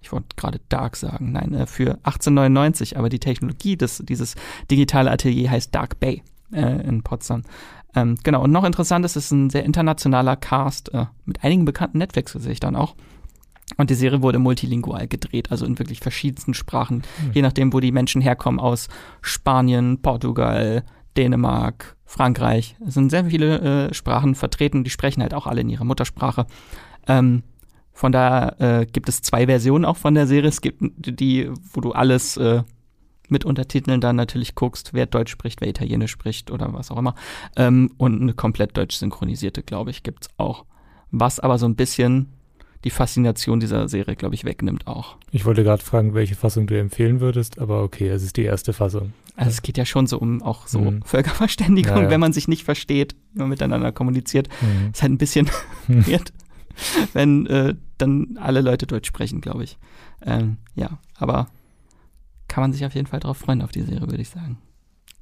ich wollte gerade Dark sagen, nein, äh, für 1899, aber die Technologie des, dieses digitale Atelier heißt Dark Bay äh, in Potsdam. Ähm, genau, und noch interessant ist, es ist ein sehr internationaler Cast äh, mit einigen bekannten Netflix-Gesichtern auch. Und die Serie wurde multilingual gedreht, also in wirklich verschiedensten Sprachen, mhm. je nachdem, wo die Menschen herkommen, aus Spanien, Portugal, Dänemark, Frankreich. Es sind sehr viele äh, Sprachen vertreten, die sprechen halt auch alle in ihrer Muttersprache. Ähm, von daher äh, gibt es zwei Versionen auch von der Serie. Es gibt die, wo du alles äh, mit Untertiteln dann natürlich guckst, wer Deutsch spricht, wer Italienisch spricht oder was auch immer. Ähm, und eine komplett deutsch synchronisierte, glaube ich, gibt's auch. Was aber so ein bisschen die Faszination dieser Serie, glaube ich, wegnimmt auch.
Ich wollte gerade fragen, welche Fassung du empfehlen würdest, aber okay, es ist die erste Fassung.
Also es geht ja schon so um auch so mhm. Völkerverständigung, ja, ja. wenn man sich nicht versteht, wenn man miteinander kommuniziert. Mhm. Ist halt ein bisschen weird. wenn äh, dann alle Leute Deutsch sprechen, glaube ich. Ähm, ja, aber kann man sich auf jeden Fall darauf freuen, auf die Serie, würde ich sagen.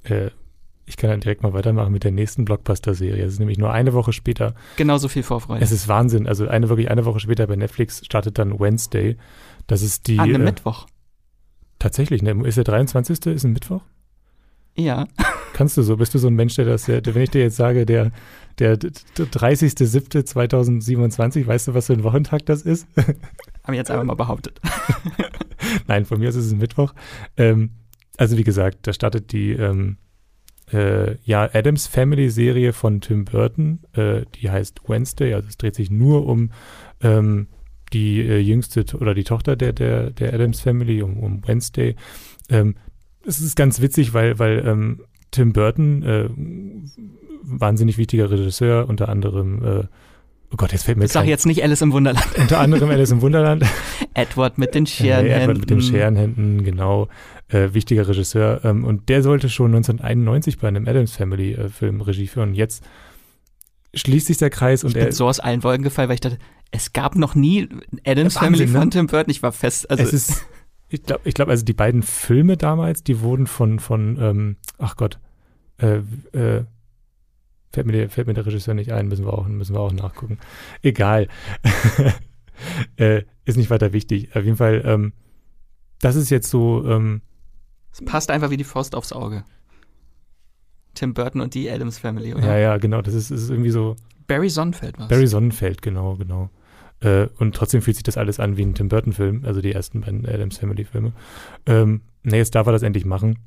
Äh, ich kann dann direkt mal weitermachen mit der nächsten Blockbuster-Serie. Es ist nämlich nur eine Woche später.
Genauso viel Vorfreude.
Es ist Wahnsinn. Also eine wirklich eine Woche später bei Netflix startet dann Wednesday. Das ist die.
An einem äh, Mittwoch.
Tatsächlich, ne? Ist der 23. ist ein Mittwoch?
Ja.
Kannst du so? Bist du so ein Mensch, der das, der, wenn ich dir jetzt sage, der, der 30.07.2027, weißt du, was für ein Wochentag das ist?
Haben jetzt einfach mal behauptet.
Nein, von mir aus ist es Mittwoch. Ähm, also wie gesagt, da startet die ähm, äh, ja, Adams Family Serie von Tim Burton, äh, die heißt Wednesday, also es dreht sich nur um ähm, die äh, jüngste oder die Tochter der, der, der Adams Family, um, um Wednesday. Ähm, es ist ganz witzig, weil, weil ähm, Tim Burton, äh, wahnsinnig wichtiger Regisseur, unter anderem, äh, oh Gott, jetzt fällt mir
jetzt. Sag jetzt nicht Alice im Wunderland.
Unter anderem Alice im Wunderland.
Edward mit den Scherenhänden.
Äh, Edward mit den Scherenhänden, genau. Äh, wichtiger Regisseur. Ähm, und der sollte schon 1991 bei einem Adams Family äh, Film Regie führen. Jetzt schließt sich der Kreis und
ich bin so aus allen Wolken gefallen, weil ich dachte, es gab noch nie Adams Wahnsinn, Family von ne? Tim Burton. Ich war fest.
Also es ist, ich glaube, ich glaube, also die beiden Filme damals, die wurden von, von, ähm, ach Gott, äh, äh, fällt, mir der, fällt mir der Regisseur nicht ein, müssen wir auch, müssen wir auch nachgucken. Egal. äh, ist nicht weiter wichtig. Auf jeden Fall, ähm, das ist jetzt so. Ähm,
es passt einfach wie die Faust aufs Auge. Tim Burton und die Adams Family, oder?
Ja, ja, genau. Das ist, ist irgendwie so.
Barry Sonnenfeld was.
Barry Sonnenfeld, genau, genau. Äh, und trotzdem fühlt sich das alles an wie ein Tim Burton-Film, also die ersten beiden Adams Family-Filme. Ähm, ne, jetzt darf er das endlich machen.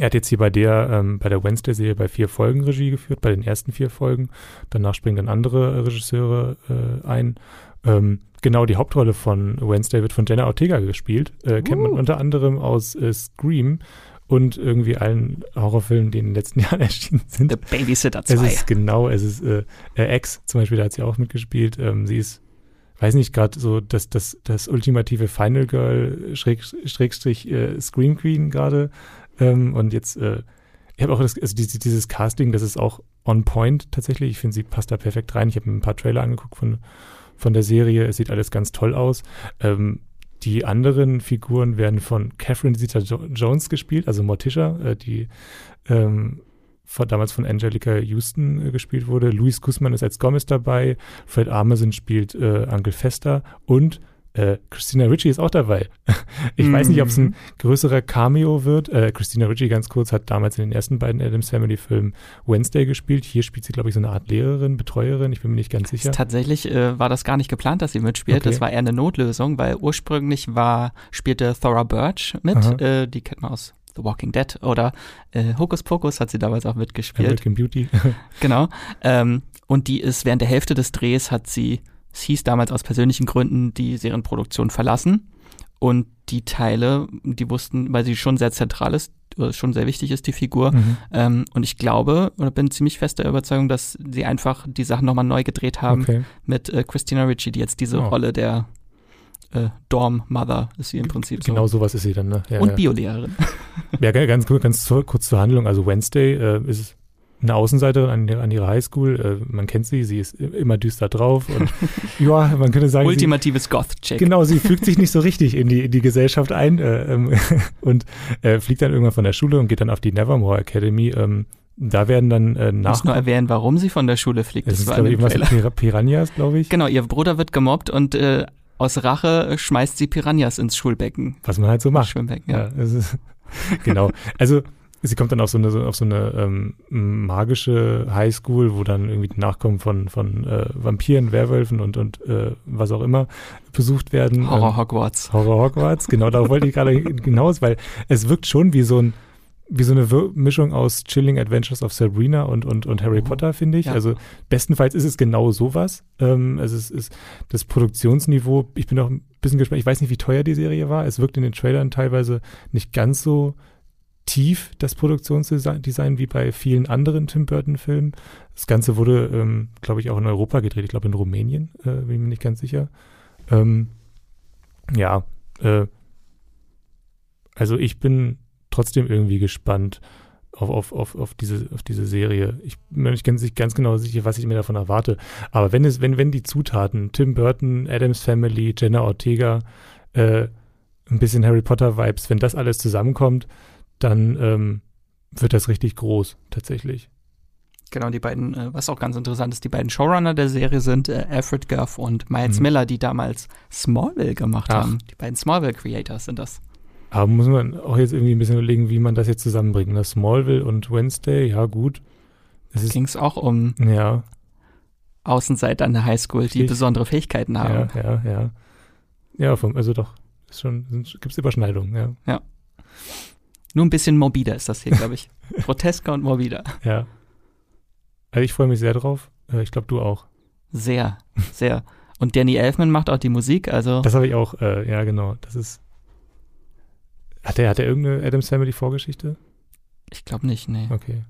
Er hat jetzt hier bei der, ähm, bei der Wednesday-Serie bei vier Folgen Regie geführt, bei den ersten vier Folgen. Danach springen dann andere Regisseure äh, ein. Ähm, genau, die Hauptrolle von Wednesday wird von Jenna Ortega gespielt. Äh, kennt man uh. unter anderem aus äh, Scream und irgendwie allen Horrorfilmen, die in den letzten Jahren erschienen sind.
The Babysitter 2.
Es ist genau, es ist äh, äh, X zum Beispiel, da hat sie auch mitgespielt. Ähm, sie ist, weiß nicht, gerade so das, das, das ultimative Final Girl Schräg, Schrägstrich äh, Scream Queen gerade. Ähm, und jetzt, äh, ich habe auch das, also dieses, dieses Casting, das ist auch on point tatsächlich. Ich finde, sie passt da perfekt rein. Ich habe mir ein paar Trailer angeguckt von, von der Serie. Es sieht alles ganz toll aus. Ähm, Die anderen Figuren werden von Catherine Zeta-Jones gespielt, also Morticia, äh, die ähm, von, damals von Angelica Houston äh, gespielt wurde. Luis Guzman ist als Gomez dabei. Fred Armisen spielt äh, Uncle Fester und äh, Christina Ritchie ist auch dabei. ich mm. weiß nicht, ob es ein mhm. größerer Cameo wird. Äh, Christina Ritchie, ganz kurz, hat damals in den ersten beiden Adams Family Filmen Wednesday gespielt. Hier spielt sie, glaube ich, so eine Art Lehrerin, Betreuerin. Ich bin mir nicht ganz sicher.
Tatsächlich äh, war das gar nicht geplant, dass sie mitspielt. Okay. Das war eher eine Notlösung, weil ursprünglich war, spielte Thora Birch mit. Äh, die kennt man aus The Walking Dead oder äh, Hocus Pocus hat sie damals auch mitgespielt.
American Beauty.
genau. Ähm, und die ist während der Hälfte des Drehs hat sie es hieß damals aus persönlichen Gründen die Serienproduktion verlassen. Und die Teile, die wussten, weil sie schon sehr zentral ist, schon sehr wichtig ist, die Figur. Mhm. Ähm, und ich glaube oder bin ziemlich fest der Überzeugung, dass sie einfach die Sachen nochmal neu gedreht haben okay. mit äh, Christina Ritchie, die jetzt diese oh. Rolle der äh, Dorm-Mother ist sie im Prinzip.
Genau so. sowas ist sie dann, ne?
Ja, und ja. Biolehrerin.
ja, ganz, ganz kurz zur Handlung. Also Wednesday äh, ist eine Außenseiterin an, an ihrer Highschool. Äh, man kennt sie, sie ist immer düster drauf und ja, man könnte sagen.
Ultimatives Goth-Check.
Genau, sie fügt sich nicht so richtig in die, in die Gesellschaft ein äh, ähm, und äh, fliegt dann irgendwann von der Schule und geht dann auf die Nevermore Academy. Ähm, da werden dann äh, nach. Ich muss
nur erwähnen, warum sie von der Schule fliegt.
Das, das ist, glaube ich, irgendwas mit Piranhas, glaube ich.
Genau, ihr Bruder wird gemobbt und äh, aus Rache schmeißt sie Piranhas ins Schulbecken.
Was man halt so macht.
Schwimmbecken, ja. ja
ist, genau. Also sie kommt dann auf so eine, auf so eine ähm, magische Highschool, wo dann irgendwie die Nachkommen von, von äh, Vampiren, Werwölfen und, und äh, was auch immer besucht werden.
Horror ähm, Hogwarts.
Horror Hogwarts, genau, darauf wollte ich gerade hinaus, weil es wirkt schon wie so ein wie so eine Wir Mischung aus Chilling Adventures of Sabrina und, und, und Harry oh, Potter, finde ich. Ja. Also bestenfalls ist es genau sowas. Ähm, es ist, ist das Produktionsniveau, ich bin auch ein bisschen gespannt, ich weiß nicht, wie teuer die Serie war. Es wirkt in den Trailern teilweise nicht ganz so tief, das Produktionsdesign, wie bei vielen anderen Tim Burton-Filmen. Das Ganze wurde, ähm, glaube ich, auch in Europa gedreht. Ich glaube in Rumänien, äh, bin ich mir nicht ganz sicher. Ähm, ja, äh, also ich bin trotzdem irgendwie gespannt auf, auf, auf, auf, diese, auf diese Serie. Ich bin mir nicht ganz, genau sicher, was ich mir davon erwarte. Aber wenn es, wenn, wenn die Zutaten, Tim Burton, Adams Family, Jenna Ortega, äh, ein bisschen Harry Potter-Vibes, wenn das alles zusammenkommt, dann ähm, wird das richtig groß, tatsächlich.
Genau, die beiden, äh, was auch ganz interessant ist, die beiden Showrunner der Serie sind äh, Alfred Goff und Miles mhm. Miller, die damals Smallville gemacht Ach. haben. Die beiden Smallville-Creators sind das.
Aber muss man auch jetzt irgendwie ein bisschen überlegen, wie man das jetzt zusammenbringt. Das ne? Smallville und Wednesday, ja gut.
Es ging es auch um
ja.
Außenseiter an der Highschool, die ich, besondere Fähigkeiten haben.
Ja, ja, ja. Ja, vom, also doch, ist schon, gibt es Überschneidungen, ja.
Ja. Nur ein bisschen morbider ist das hier, glaube ich. Grotesker und morbider.
Ja. Also ich freue mich sehr drauf. Äh, ich glaube, du auch.
Sehr, sehr. Und Danny Elfman macht auch die Musik, also.
Das habe ich auch, äh, ja, genau. Das ist. Hat er, hat er irgendeine Adams Family Vorgeschichte?
Ich glaube nicht, nee.
Okay.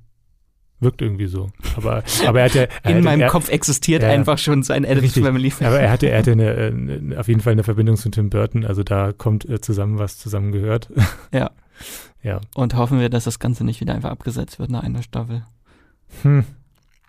Wirkt irgendwie so. Aber, aber er hat ja.
Er In meinem er, Kopf existiert er, einfach schon sein Adams richtig, Family
Film. Aber er hatte, er hatte eine, eine, auf jeden Fall eine Verbindung zu Tim Burton, also da kommt äh, zusammen, was zusammengehört.
Ja.
Ja.
Und hoffen wir, dass das Ganze nicht wieder einfach abgesetzt wird nach einer Staffel.
Hm.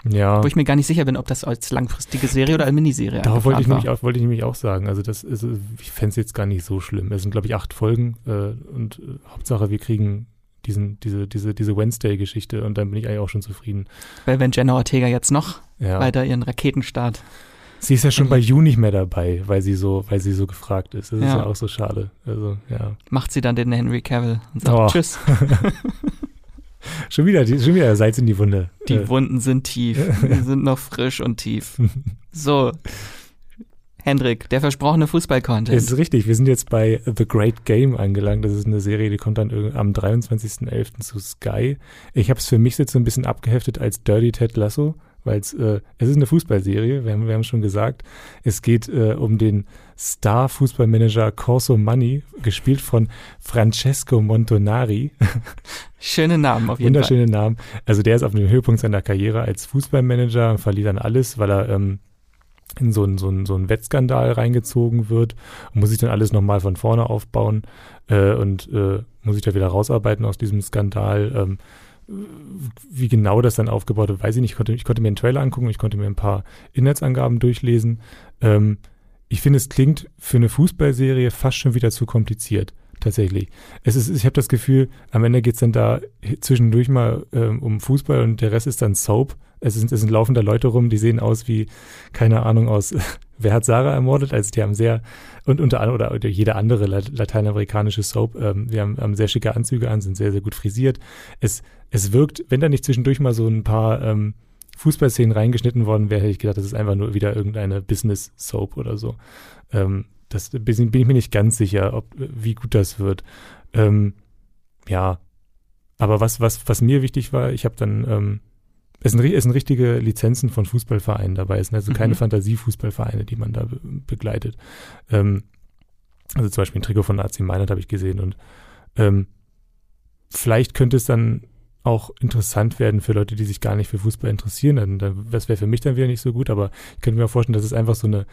Ja.
Wo ich mir gar nicht sicher bin, ob das als langfristige Serie oder als Miniserie
Darauf wollte ich, nämlich auch, wollte ich nämlich auch sagen. Also das ist, ich fände es jetzt gar nicht so schlimm. Es sind, glaube ich, acht Folgen äh, und äh, Hauptsache, wir kriegen diesen, diese, diese, diese Wednesday-Geschichte und dann bin ich eigentlich auch schon zufrieden.
Weil wenn Jenna Ortega jetzt noch ja. weiter ihren Raketenstart
Sie ist ja schon bei You nicht mehr dabei, weil sie so, weil sie so gefragt ist. Das ja. ist ja auch so schade. Also, ja.
Macht sie dann den Henry Cavill und sagt
oh.
Tschüss.
schon wieder, schon wieder Salz in die Wunde.
Die äh. Wunden sind tief. Die sind noch frisch und tief. So. Hendrik, der versprochene Fußball-Content.
Das ist richtig. Wir sind jetzt bei The Great Game angelangt. Das ist eine Serie, die kommt dann am 23.11. zu Sky. Ich habe es für mich jetzt so ein bisschen abgeheftet als Dirty Ted Lasso weil äh, es ist eine Fußballserie, wir haben, wir haben schon gesagt. Es geht äh, um den Star-Fußballmanager Corso Money, gespielt von Francesco Montonari.
Schöne Namen auf jeden
Wunderschöne Fall. Namen. Also der ist auf dem Höhepunkt seiner Karriere als Fußballmanager, verliert dann alles, weil er ähm, in so einen so einen, so einen Wettskandal reingezogen wird und muss sich dann alles nochmal von vorne aufbauen äh, und äh, muss sich da wieder rausarbeiten aus diesem Skandal. Ähm, wie genau das dann aufgebaut wird, weiß ich nicht. Ich konnte, ich konnte mir einen Trailer angucken, ich konnte mir ein paar Inhaltsangaben durchlesen. Ähm, ich finde, es klingt für eine Fußballserie fast schon wieder zu kompliziert. Tatsächlich. Es ist, ich habe das Gefühl, am Ende geht es dann da zwischendurch mal ähm, um Fußball und der Rest ist dann Soap. Es sind, es sind laufende Leute rum, die sehen aus wie, keine Ahnung, aus Wer hat Sarah ermordet? Also die haben sehr, und unter anderem, oder, oder jede andere lateinamerikanische Soap, ähm, die haben, haben sehr schicke Anzüge an, sind sehr, sehr gut frisiert. Es, es wirkt, wenn da nicht zwischendurch mal so ein paar ähm, Fußballszenen reingeschnitten worden wäre, hätte ich gedacht, das ist einfach nur wieder irgendeine Business-Soap oder so. Ähm, das bin, bin ich mir nicht ganz sicher, ob, wie gut das wird. Ähm, ja, aber was, was, was mir wichtig war, ich habe dann, ähm, es sind, es sind richtige Lizenzen von Fußballvereinen dabei, es sind also keine mhm. Fantasiefußballvereine, die man da be begleitet. Ähm, also zum Beispiel ein Trikot von AC Mailand habe ich gesehen und ähm, vielleicht könnte es dann auch interessant werden für Leute, die sich gar nicht für Fußball interessieren. Dann, dann, das wäre für mich dann wieder nicht so gut, aber ich könnte mir auch vorstellen, dass es einfach so eine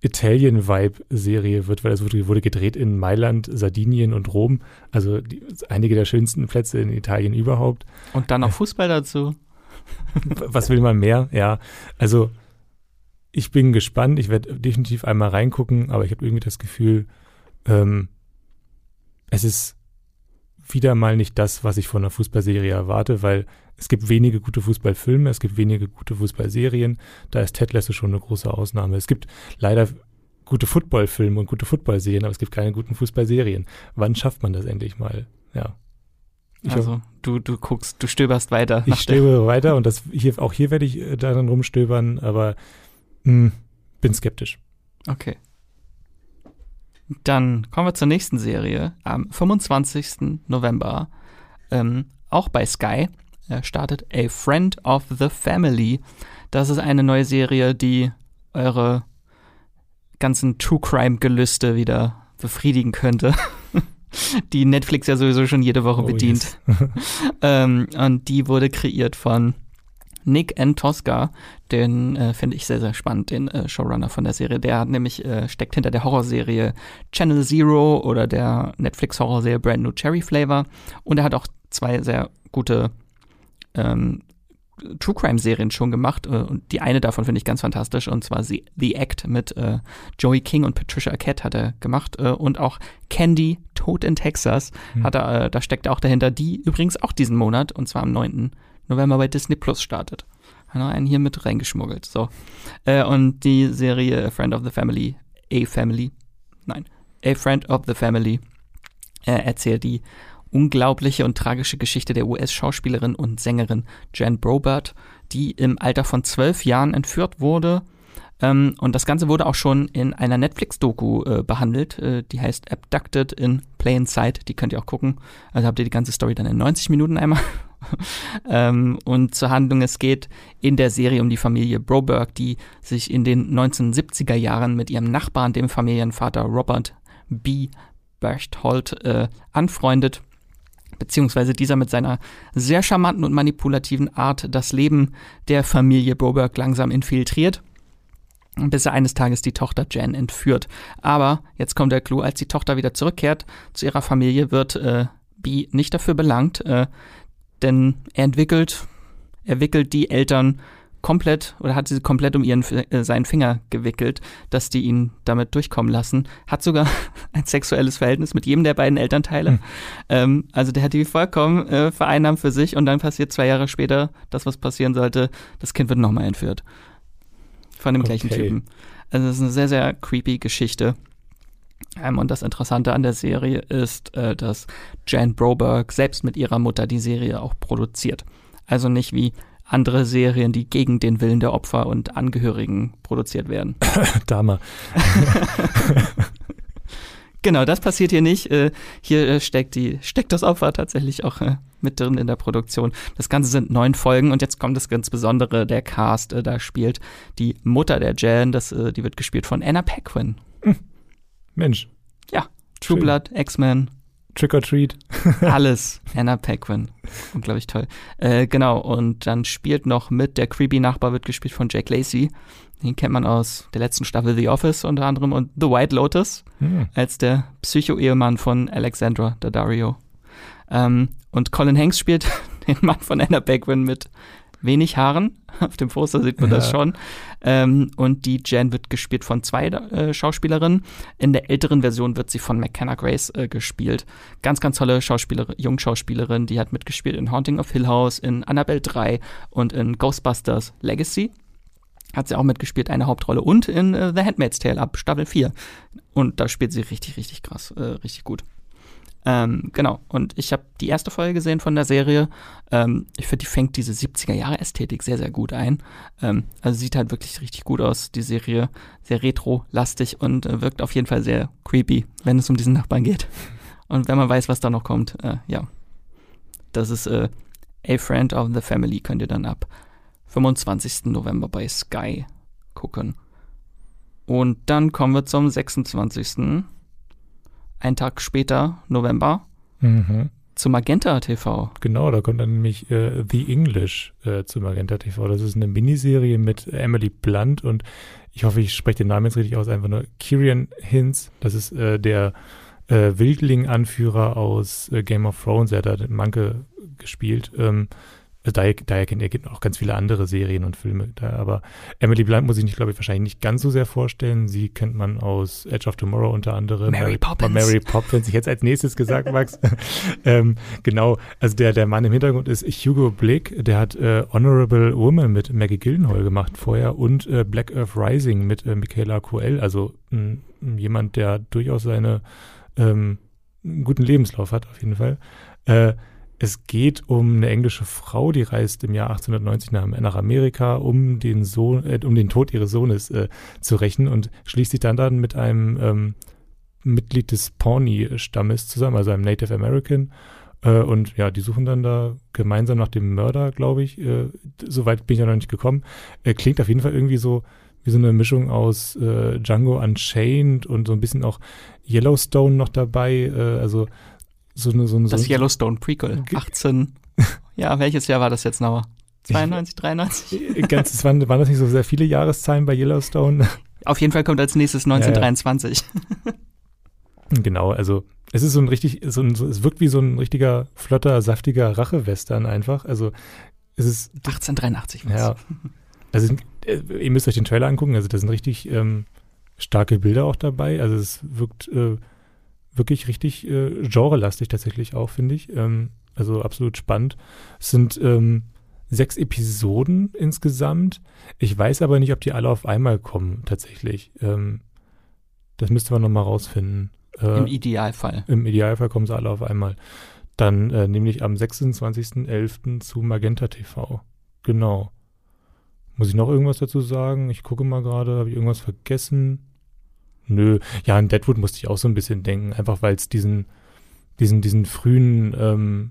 Italian-Vibe-Serie wird, weil es wurde, wurde, gedreht in Mailand, Sardinien und Rom. Also die, einige der schönsten Plätze in Italien überhaupt.
Und dann noch Fußball dazu.
Was will man mehr? Ja, also ich bin gespannt. Ich werde definitiv einmal reingucken, aber ich habe irgendwie das Gefühl, ähm, es ist wieder mal nicht das, was ich von einer Fußballserie erwarte, weil es gibt wenige gute Fußballfilme, es gibt wenige gute Fußballserien. Da ist Ted Lasso schon eine große Ausnahme. Es gibt leider gute Footballfilme und gute Footballserien, aber es gibt keine guten Fußballserien. Wann schafft man das endlich mal? Ja.
Also du, du guckst, du stöberst weiter.
Ich stöbere weiter und das hier, auch hier werde ich äh, daran rumstöbern, aber mh, hm, bin skeptisch.
Okay. Dann kommen wir zur nächsten Serie. Am 25. November, ähm, auch bei Sky, äh, startet A Friend of the Family. Das ist eine neue Serie, die eure ganzen True Crime Gelüste wieder befriedigen könnte. die Netflix ja sowieso schon jede Woche oh, bedient. Yes. ähm, und die wurde kreiert von Nick N. Tosca, den äh, finde ich sehr, sehr spannend, den äh, Showrunner von der Serie. Der hat nämlich äh, steckt hinter der Horrorserie Channel Zero oder der Netflix-Horrorserie Brand New Cherry Flavor. Und er hat auch zwei sehr gute ähm, True Crime Serien schon gemacht äh, und die eine davon finde ich ganz fantastisch und zwar The, The Act mit äh, Joey King und Patricia Arquette hat er gemacht äh, und auch Candy Tod in Texas mhm. hat er, äh, da steckt er auch dahinter, die übrigens auch diesen Monat und zwar am 9. November bei Disney Plus startet. Hat noch einen hier mit reingeschmuggelt. So. Äh, und die Serie Friend of the Family, A Family, nein, A Friend of the Family äh, erzählt die unglaubliche und tragische Geschichte der US-Schauspielerin und Sängerin Jan Brobert, die im Alter von zwölf Jahren entführt wurde. Ähm, und das Ganze wurde auch schon in einer Netflix-Doku äh, behandelt, äh, die heißt Abducted in Plain Sight. Die könnt ihr auch gucken. Also habt ihr die ganze Story dann in 90 Minuten einmal ähm, und zur Handlung, es geht in der Serie um die Familie Broberg, die sich in den 1970er Jahren mit ihrem Nachbarn, dem Familienvater Robert B. Berchthold, äh, anfreundet beziehungsweise dieser mit seiner sehr charmanten und manipulativen Art das Leben der Familie Broberg langsam infiltriert, bis er eines Tages die Tochter Jan entführt. Aber jetzt kommt der Clou, als die Tochter wieder zurückkehrt zu ihrer Familie, wird äh, B nicht dafür belangt, äh, denn er entwickelt, er wickelt die Eltern komplett oder hat sie komplett um ihren äh, seinen Finger gewickelt, dass die ihn damit durchkommen lassen. Hat sogar ein sexuelles Verhältnis mit jedem der beiden Elternteile. Hm. Ähm, also der hat die vollkommen äh, vereinnahmt für sich und dann passiert zwei Jahre später das, was passieren sollte. Das Kind wird nochmal entführt. Von dem okay. gleichen Typen. Also das ist eine sehr, sehr creepy Geschichte. Ähm, und das Interessante an der Serie ist, äh, dass Jan Broberg selbst mit ihrer Mutter die Serie auch produziert. Also nicht wie andere Serien, die gegen den Willen der Opfer und Angehörigen produziert werden.
Dame.
genau, das passiert hier nicht. Äh, hier äh, steckt, die, steckt das Opfer tatsächlich auch äh, mit drin in der Produktion. Das Ganze sind neun Folgen und jetzt kommt das ganz Besondere, der Cast. Da spielt die Mutter der Jan, das, die wird gespielt von Anna Paquin. Hm.
Mensch.
Ja, True Schön. Blood, X-Men.
Trick or Treat.
Alles. Anna Paquin. Unglaublich toll. Äh, genau, und dann spielt noch mit, der creepy Nachbar wird gespielt von Jack Lacey. Den kennt man aus der letzten Staffel The Office unter anderem und The White Lotus hm. als der Psycho-Ehemann von Alexandra Daddario. Ähm, und Colin Hanks spielt den Mann von Anna Paquin mit wenig Haaren. Auf dem Poster sieht man ja. das schon. Ähm, und die Jan wird gespielt von zwei äh, Schauspielerinnen. In der älteren Version wird sie von McKenna Grace äh, gespielt. Ganz, ganz tolle Schauspielerin, Jungschauspielerin. Die hat mitgespielt in Haunting of Hill House, in Annabelle 3 und in Ghostbusters Legacy hat sie auch mitgespielt, eine Hauptrolle und in äh, The Handmaid's Tale ab Staffel 4. Und da spielt sie richtig, richtig krass, äh, richtig gut. Ähm, genau, und ich habe die erste Folge gesehen von der Serie. Ähm, ich finde, die fängt diese 70er-Jahre-Ästhetik sehr, sehr gut ein. Ähm, also sieht halt wirklich richtig gut aus, die Serie. Sehr retro-lastig und äh, wirkt auf jeden Fall sehr creepy, wenn es um diesen Nachbarn geht. Und wenn man weiß, was da noch kommt, äh, ja. Das ist äh, A Friend of the Family, könnt ihr dann ab 25. November bei Sky gucken. Und dann kommen wir zum 26 einen Tag später, November, mhm. zu Magenta TV.
Genau, da kommt dann nämlich äh, The English äh, zu Magenta TV. Das ist eine Miniserie mit Emily Blunt und ich hoffe, ich spreche den Namen jetzt richtig aus, einfach nur Kieran Hinz. Das ist äh, der äh, Wildling-Anführer aus äh, Game of Thrones. Er hat da den Manke gespielt. Ähm, also daher, daher kennt ihr auch ganz viele andere Serien und Filme. Da, aber Emily Blunt muss ich nicht, glaube ich, wahrscheinlich nicht ganz so sehr vorstellen. Sie kennt man aus Edge of Tomorrow unter anderem.
Mary Poppins.
Mary Poppins, ich jetzt als nächstes gesagt, Max. ähm, genau, also der, der Mann im Hintergrund ist Hugo Blick. Der hat äh, Honorable Woman mit Maggie Gyllenhaal gemacht vorher und äh, Black Earth Rising mit äh, Michaela Coel. Also mh, jemand, der durchaus seine ähm, guten Lebenslauf hat, auf jeden Fall. Äh, es geht um eine englische Frau, die reist im Jahr 1890 nach, nach Amerika, um den Sohn, äh, um den Tod ihres Sohnes äh, zu rächen und schließt sich dann dann mit einem ähm, Mitglied des Pawnee-Stammes zusammen, also einem Native American. Äh, und ja, die suchen dann da gemeinsam nach dem Mörder, glaube ich. Äh, Soweit bin ich ja noch nicht gekommen. Äh, klingt auf jeden Fall irgendwie so wie so eine Mischung aus äh, Django Unchained und so ein bisschen auch Yellowstone noch dabei. Äh, also so eine, so eine,
das so Yellowstone Prequel. 18. ja, welches Jahr war das jetzt noch? 92, 93?
Ganz, es waren, waren das nicht so sehr viele Jahreszahlen bei Yellowstone?
Auf jeden Fall kommt als nächstes 1923. Ja,
ja. genau, also es ist so ein richtig, so ein, so, es wirkt wie so ein richtiger, flotter, saftiger Rache-Western einfach. Also es ist.
1883.
Ja. Also äh, ihr müsst euch den Trailer angucken, also da sind richtig ähm, starke Bilder auch dabei. Also es wirkt äh, wirklich richtig äh, genrelastig tatsächlich auch, finde ich. Ähm, also absolut spannend. Es sind ähm, sechs Episoden insgesamt. Ich weiß aber nicht, ob die alle auf einmal kommen, tatsächlich. Ähm, das müsste man nochmal rausfinden.
Äh, Im Idealfall.
Im Idealfall kommen sie alle auf einmal. Dann äh, nämlich am 26.11. zu Magenta TV. Genau. Muss ich noch irgendwas dazu sagen? Ich gucke mal gerade, habe ich irgendwas vergessen? Nö, ja, an Deadwood musste ich auch so ein bisschen denken, einfach weil es diesen, diesen, diesen frühen, ähm,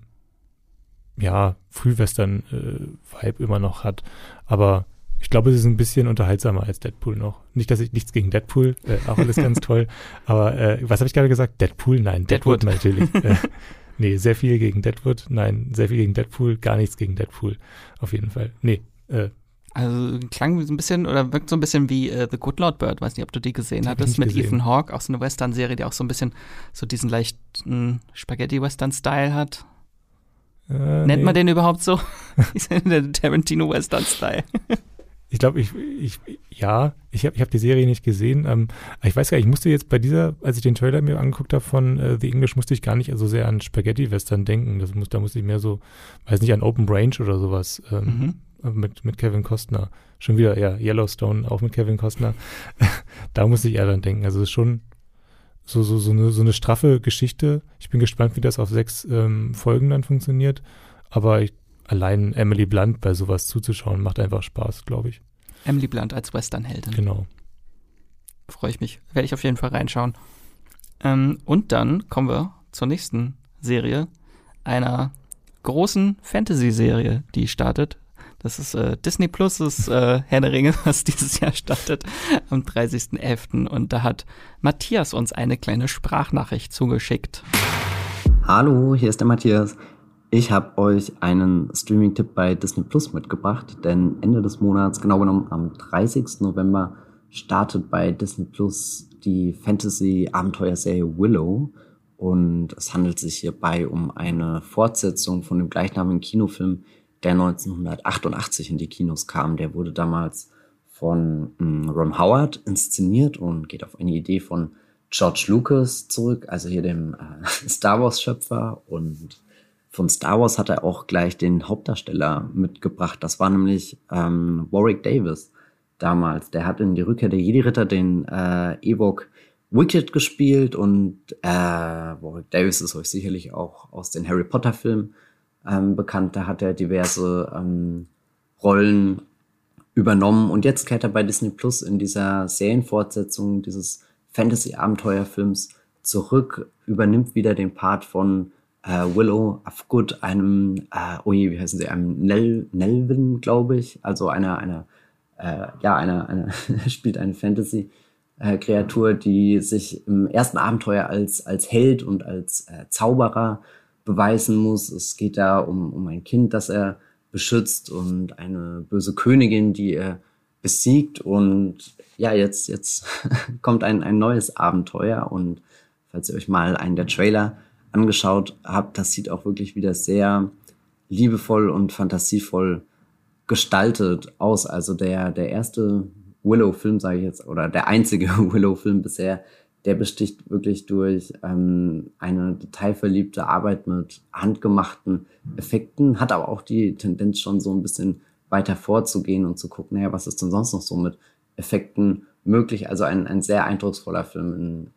ja, Frühwestern-Vibe äh, immer noch hat. Aber ich glaube, es ist ein bisschen unterhaltsamer als Deadpool noch. Nicht, dass ich nichts gegen Deadpool, äh, auch alles ganz toll. Aber äh, was habe ich gerade gesagt? Deadpool? Nein, Deadwood, Deadwood natürlich. äh, nee, sehr viel gegen Deadwood. Nein, sehr viel gegen Deadpool. Gar nichts gegen Deadpool. Auf jeden Fall. Nee, äh,
also klang so ein bisschen oder wirkt so ein bisschen wie äh, The Good Lord Bird, weiß nicht, ob du die gesehen die hattest, mit gesehen. Ethan Hawke, auch so eine Western-Serie, die auch so ein bisschen so diesen leichten Spaghetti-Western-Style hat. Äh, Nennt nee. man den überhaupt so? der Tarantino-Western-Style.
ich glaube, ich, ich, ja, ich habe ich hab die Serie nicht gesehen. Ähm, ich weiß gar nicht, ich musste jetzt bei dieser, als ich den Trailer mir angeguckt habe von äh, The English, musste ich gar nicht so sehr an Spaghetti-Western denken. Das muss, da musste ich mehr so, weiß nicht, an Open Range oder sowas ähm, mhm mit, mit Kevin Costner. Schon wieder, ja, Yellowstone, auch mit Kevin Costner. da muss ich eher dran denken. Also es ist schon so, so, so, eine, so eine straffe Geschichte. Ich bin gespannt, wie das auf sechs ähm, Folgen dann funktioniert. Aber ich, allein Emily Blunt bei sowas zuzuschauen, macht einfach Spaß, glaube ich.
Emily Blunt als Westernheldin.
Genau.
Freue ich mich. Werde ich auf jeden Fall reinschauen. Ähm, und dann kommen wir zur nächsten Serie, einer großen Fantasy-Serie, die startet. Das ist äh, Disney Plus, ist äh, Herr der Ringe, was dieses Jahr startet am 30.11. Und da hat Matthias uns eine kleine Sprachnachricht zugeschickt.
Hallo, hier ist der Matthias. Ich habe euch einen Streaming-Tipp bei Disney Plus mitgebracht, denn Ende des Monats, genau genommen am 30. November, startet bei Disney Plus die Fantasy-Abenteuerserie Willow. Und es handelt sich hierbei um eine Fortsetzung von dem gleichnamigen Kinofilm, der 1988 in die Kinos kam. Der wurde damals von ähm, Ron Howard inszeniert und geht auf eine Idee von George Lucas zurück, also hier dem äh, Star Wars-Schöpfer. Und von Star Wars hat er auch gleich den Hauptdarsteller mitgebracht. Das war nämlich ähm, Warwick Davis damals. Der hat in die Rückkehr der Jedi-Ritter den äh, Ewok Wicked gespielt und äh, Warwick Davis ist euch sicherlich auch aus den Harry Potter-Filmen ähm, bekannt. Da hat er diverse ähm, Rollen übernommen und jetzt kehrt er bei Disney Plus in dieser Serienfortsetzung dieses Fantasy-Abenteuerfilms zurück, übernimmt wieder den Part von äh, Willow Afgood, einem, äh, oh je, wie heißen sie, einem Nel Nelvin, glaube ich, also einer, einer, äh, ja, einer, einer spielt eine Fantasy-Kreatur, die sich im ersten Abenteuer als, als Held und als äh, Zauberer beweisen muss. Es geht da um, um ein Kind, das er beschützt und eine böse Königin, die er besiegt. Und ja, jetzt, jetzt kommt ein, ein neues Abenteuer. Und falls ihr euch mal einen der Trailer angeschaut habt, das sieht auch wirklich wieder sehr liebevoll und fantasievoll gestaltet aus. Also der, der erste Willow-Film, sage ich jetzt, oder der einzige Willow-Film bisher, der besticht wirklich durch ähm, eine detailverliebte Arbeit mit handgemachten Effekten, hat aber auch die Tendenz schon so ein bisschen weiter vorzugehen und zu gucken, naja, was ist denn sonst noch so mit Effekten möglich? Also ein, ein sehr eindrucksvoller Film in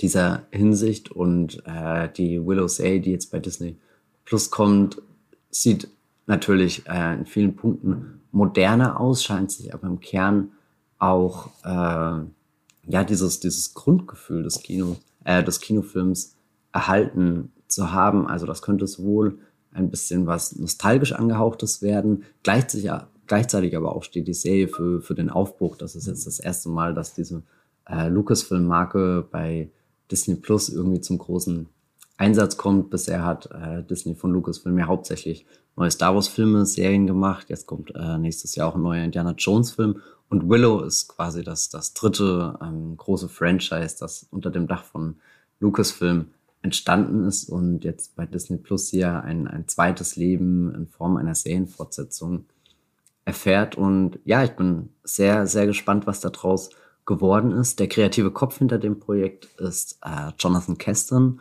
dieser Hinsicht und äh, die Willow Say, die jetzt bei Disney Plus kommt, sieht natürlich äh, in vielen Punkten moderner aus, scheint sich aber im Kern auch äh, ja, dieses, dieses Grundgefühl des Kino, äh, des Kinofilms erhalten zu haben. Also das könnte sowohl ein bisschen was nostalgisch angehauchtes werden, gleichzeitig, gleichzeitig aber auch steht die Serie für, für den Aufbruch. Das ist jetzt das erste Mal, dass diese äh, Lucasfilm-Marke bei Disney Plus irgendwie zum großen Einsatz kommt. Bisher hat äh, Disney von Lucasfilm ja hauptsächlich neue Star Wars-Filme, Serien gemacht. Jetzt kommt äh, nächstes Jahr auch ein neuer Indiana Jones-Film und Willow ist quasi das, das dritte ähm, große Franchise, das unter dem Dach von Lucasfilm entstanden ist und jetzt bei Disney Plus hier ein, ein zweites Leben in Form einer Serienfortsetzung erfährt. Und ja, ich bin sehr, sehr gespannt, was daraus geworden ist. Der kreative Kopf hinter dem Projekt ist äh, Jonathan Keston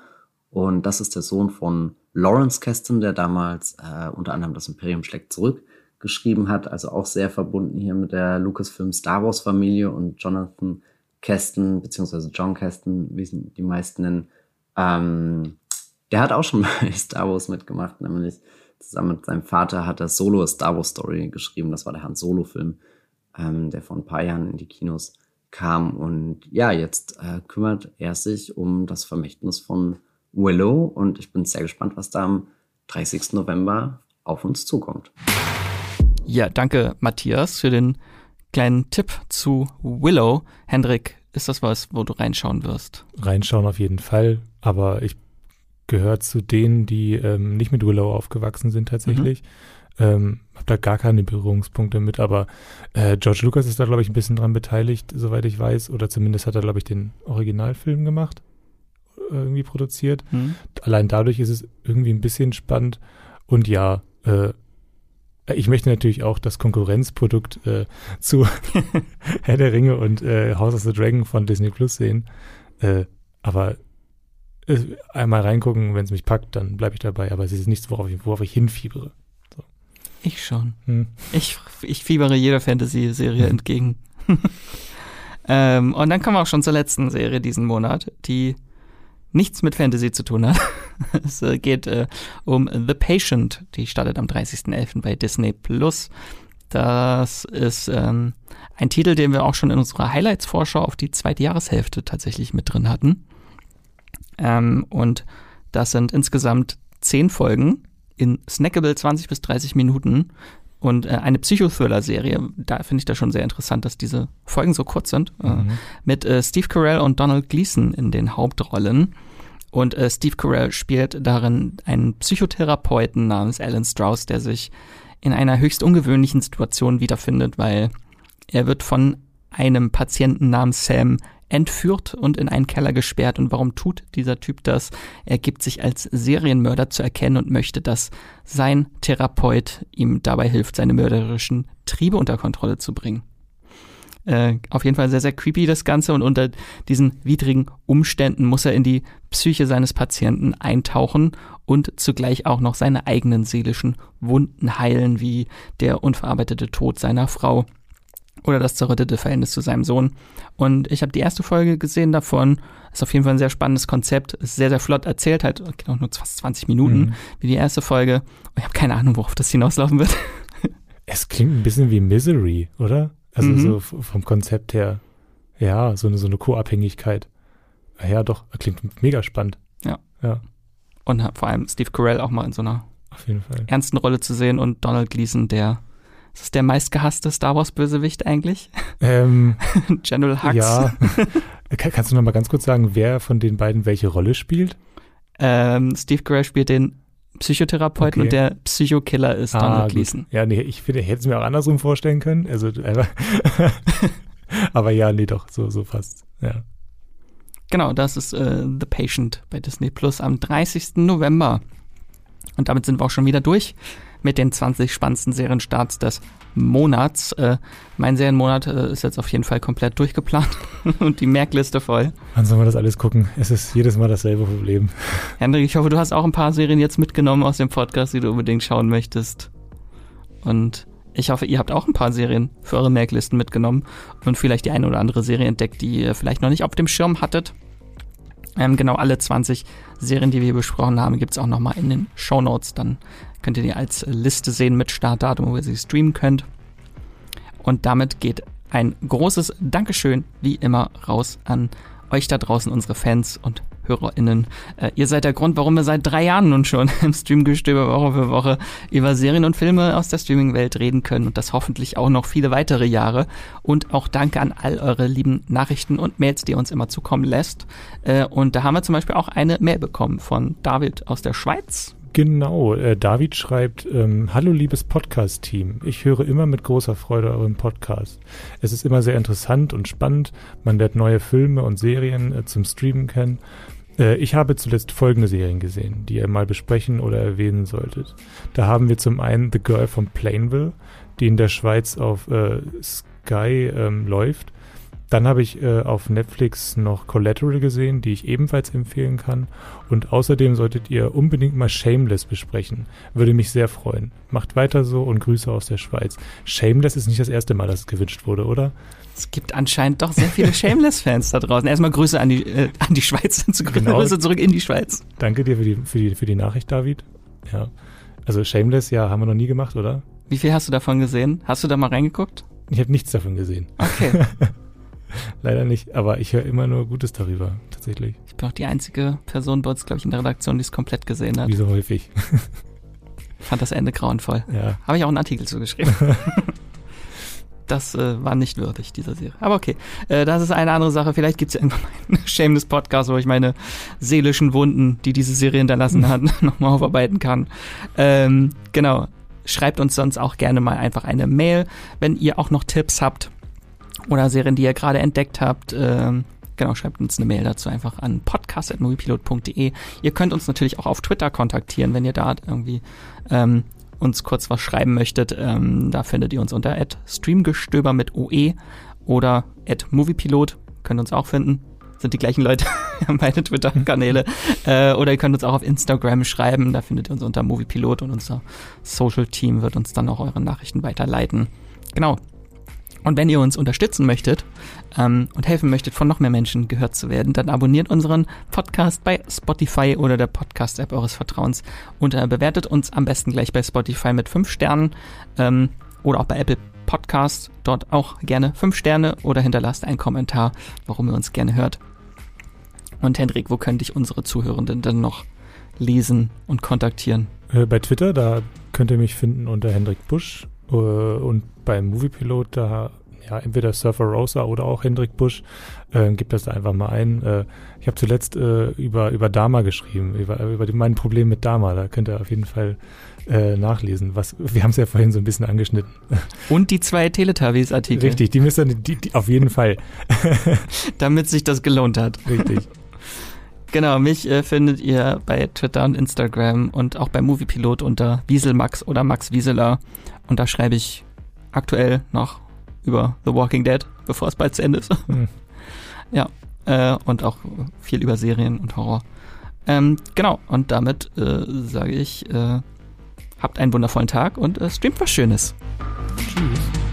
und das ist der Sohn von Lawrence Keston, der damals äh, unter anderem das Imperium schlägt zurück geschrieben hat, also auch sehr verbunden hier mit der Lucasfilm Star Wars Familie und Jonathan Keston, beziehungsweise John Keston, wie sie die meisten nennen, ähm, der hat auch schon bei Star Wars mitgemacht, nämlich zusammen mit seinem Vater hat er Solo Star Wars Story geschrieben. Das war der Han Solo Film, ähm, der vor ein paar Jahren in die Kinos kam. Und ja, jetzt äh, kümmert er sich um das Vermächtnis von Willow und ich bin sehr gespannt, was da am 30. November auf uns zukommt.
Ja, danke Matthias für den kleinen Tipp zu Willow. Hendrik, ist das was, wo du reinschauen wirst?
Reinschauen auf jeden Fall, aber ich gehöre zu denen, die ähm, nicht mit Willow aufgewachsen sind tatsächlich. Mhm. Ähm, hab da gar keine Berührungspunkte mit, aber äh, George Lucas ist da, glaube ich, ein bisschen dran beteiligt, soweit ich weiß, oder zumindest hat er, glaube ich, den Originalfilm gemacht, irgendwie produziert. Mhm. Allein dadurch ist es irgendwie ein bisschen spannend und ja, äh, ich möchte natürlich auch das Konkurrenzprodukt äh, zu Herr der Ringe und äh, House of the Dragon von Disney Plus sehen. Äh, aber äh, einmal reingucken, wenn es mich packt, dann bleibe ich dabei. Aber es ist nichts, worauf ich, worauf ich hinfiebere. So.
Ich schon. Hm. Ich, ich fiebere jeder Fantasy-Serie entgegen. ähm, und dann kommen wir auch schon zur letzten Serie diesen Monat, die nichts mit Fantasy zu tun hat. es äh, geht äh, um The Patient. Die startet am 30.11. bei Disney Plus. Das ist ähm, ein Titel, den wir auch schon in unserer Highlights-Vorschau auf die zweite Jahreshälfte tatsächlich mit drin hatten. Ähm, und das sind insgesamt zehn Folgen in snackable 20 bis 30 Minuten und äh, eine Psychothriller-Serie. Da finde ich das schon sehr interessant, dass diese Folgen so kurz sind. Äh, mhm. Äh, mit äh, Steve Carell und Donald Gleason in den Hauptrollen. Und äh, Steve Carell spielt darin einen Psychotherapeuten namens Alan Strauss, der sich in einer höchst ungewöhnlichen Situation wiederfindet, weil er wird von einem Patienten namens Sam entführt und in einen Keller gesperrt. Und warum tut dieser Typ das? Er gibt sich als Serienmörder zu erkennen und möchte, dass sein Therapeut ihm dabei hilft, seine mörderischen Triebe unter Kontrolle zu bringen. Äh, auf jeden Fall sehr, sehr creepy das Ganze und unter diesen widrigen Umständen muss er in die Psyche seines Patienten eintauchen und zugleich auch noch seine eigenen seelischen Wunden heilen, wie der unverarbeitete Tod seiner Frau oder das zerrüttete Verhältnis zu seinem Sohn. Und ich habe die erste Folge gesehen davon. Ist auf jeden Fall ein sehr spannendes Konzept. Ist sehr, sehr flott erzählt, halt genau nur fast 20 Minuten mhm. wie die erste Folge. Und ich habe keine Ahnung, worauf das hinauslaufen wird.
Es klingt ein bisschen wie Misery, oder? Also mhm. so vom Konzept her. Ja, so eine, so eine Co-Abhängigkeit. Ja, doch, klingt mega spannend.
Ja.
Ja.
Und vor allem Steve Carell auch mal in so einer ernsten Rolle zu sehen und Donald Gleason, der ist das der meistgehasste Star Wars Bösewicht eigentlich?
Ähm,
General Hux.
Ja. Kannst du noch mal ganz kurz sagen, wer von den beiden welche Rolle spielt?
Ähm, Steve Carell spielt den Psychotherapeuten okay. und der Psychokiller ist ah, Donald Gleason.
Ja, nee, ich finde, ich hätte es mir auch andersrum vorstellen können. Also, aber ja, nee, doch, so, so fast, ja.
Genau, das ist äh, The Patient bei Disney Plus am 30. November. Und damit sind wir auch schon wieder durch mit den 20 spannendsten Serienstarts des Monats. Äh, mein Serienmonat äh, ist jetzt auf jeden Fall komplett durchgeplant und die Merkliste voll.
Wann sollen wir das alles gucken? Es ist jedes Mal dasselbe Problem.
Hendrik, ich hoffe, du hast auch ein paar Serien jetzt mitgenommen aus dem Podcast, die du unbedingt schauen möchtest. Und ich hoffe, ihr habt auch ein paar Serien für eure Merklisten mitgenommen und vielleicht die eine oder andere Serie entdeckt, die ihr vielleicht noch nicht auf dem Schirm hattet. Ähm, genau alle 20 Serien, die wir besprochen haben, gibt es auch nochmal in den Show Notes. Dann könnt ihr die als Liste sehen mit Startdatum, wo ihr sie streamen könnt. Und damit geht ein großes Dankeschön wie immer raus an euch da draußen, unsere Fans und HörerInnen. Äh, ihr seid der Grund, warum wir seit drei Jahren nun schon im Streamgestöber Woche für Woche über Serien und Filme aus der Streaming-Welt reden können und das hoffentlich auch noch viele weitere Jahre. Und auch danke an all eure lieben Nachrichten und Mails, die ihr uns immer zukommen lässt. Äh, und da haben wir zum Beispiel auch eine Mail bekommen von David aus der Schweiz.
Genau, äh, David schreibt, ähm, Hallo liebes Podcast-Team, ich höre immer mit großer Freude euren Podcast. Es ist immer sehr interessant und spannend, man lernt neue Filme und Serien äh, zum Streamen kennen äh, ich habe zuletzt folgende Serien gesehen, die ihr mal besprechen oder erwähnen solltet. Da haben wir zum einen The Girl from Plainville, die in der Schweiz auf äh, Sky ähm, läuft. Dann habe ich äh, auf Netflix noch Collateral gesehen, die ich ebenfalls empfehlen kann. Und außerdem solltet ihr unbedingt mal Shameless besprechen. Würde mich sehr freuen. Macht weiter so und Grüße aus der Schweiz. Shameless ist nicht das erste Mal, dass es gewünscht wurde, oder?
Es gibt anscheinend doch sehr viele Shameless-Fans da draußen. Erstmal Grüße an die, äh, an die Schweiz, genau. Grüße zurück in die Schweiz.
Danke dir für die, für, die, für die Nachricht, David. Ja. Also Shameless, ja, haben wir noch nie gemacht, oder?
Wie viel hast du davon gesehen? Hast du da mal reingeguckt?
Ich habe nichts davon gesehen.
Okay.
Leider nicht, aber ich höre immer nur Gutes darüber, tatsächlich.
Ich bin auch die einzige Person bei uns, glaube ich, in der Redaktion, die es komplett gesehen hat.
Wie so häufig.
Fand das Ende grauenvoll.
Ja.
Habe ich auch einen Artikel zugeschrieben. das äh, war nicht würdig, dieser Serie. Aber okay, äh, das ist eine andere Sache. Vielleicht gibt es ja irgendwann mal einen Shameless Podcast, wo ich meine seelischen Wunden, die diese Serie hinterlassen hat, nochmal aufarbeiten kann. Ähm, genau. Schreibt uns sonst auch gerne mal einfach eine Mail, wenn ihr auch noch Tipps habt oder Serien, die ihr gerade entdeckt habt. Ähm, genau, schreibt uns eine Mail dazu einfach an podcast.moviepilot.de. Ihr könnt uns natürlich auch auf Twitter kontaktieren, wenn ihr da irgendwie ähm, uns kurz was schreiben möchtet, ähm, da findet ihr uns unter streamgestöber mit OE oder moviepilot, könnt uns auch finden. Sind die gleichen Leute, beide Twitter-Kanäle. äh, oder ihr könnt uns auch auf Instagram schreiben, da findet ihr uns unter Moviepilot und unser Social-Team wird uns dann auch eure Nachrichten weiterleiten. Genau, und wenn ihr uns unterstützen möchtet ähm, und helfen möchtet, von noch mehr Menschen gehört zu werden, dann abonniert unseren Podcast bei Spotify oder der Podcast-App eures Vertrauens und äh, bewertet uns am besten gleich bei Spotify mit fünf Sternen ähm, oder auch bei Apple Podcast. Dort auch gerne fünf Sterne oder hinterlasst einen Kommentar, warum ihr uns gerne hört. Und Hendrik, wo könnte ich unsere Zuhörenden denn noch lesen und kontaktieren?
Äh, bei Twitter, da könnt ihr mich finden unter Hendrik Busch und beim Moviepilot, da, ja, entweder Surfer Rosa oder auch Hendrik Busch. Äh, gibt das da einfach mal ein. Äh, ich habe zuletzt äh, über, über Dama geschrieben, über, über die, mein Problem mit Dama. Da könnt ihr auf jeden Fall äh, nachlesen. Was, wir haben es ja vorhin so ein bisschen angeschnitten.
Und die zwei Teletubbies-Artikel.
Richtig, die müssen die, die, auf jeden Fall.
Damit sich das gelohnt hat.
Richtig.
Genau, mich äh, findet ihr bei Twitter und Instagram und auch bei Moviepilot unter Wieselmax oder Max Wieseler. Und da schreibe ich aktuell noch über The Walking Dead, bevor es bald zu Ende ist. Mhm. Ja, äh, und auch viel über Serien und Horror. Ähm, genau, und damit äh, sage ich, äh, habt einen wundervollen Tag und äh, streamt was Schönes. Tschüss.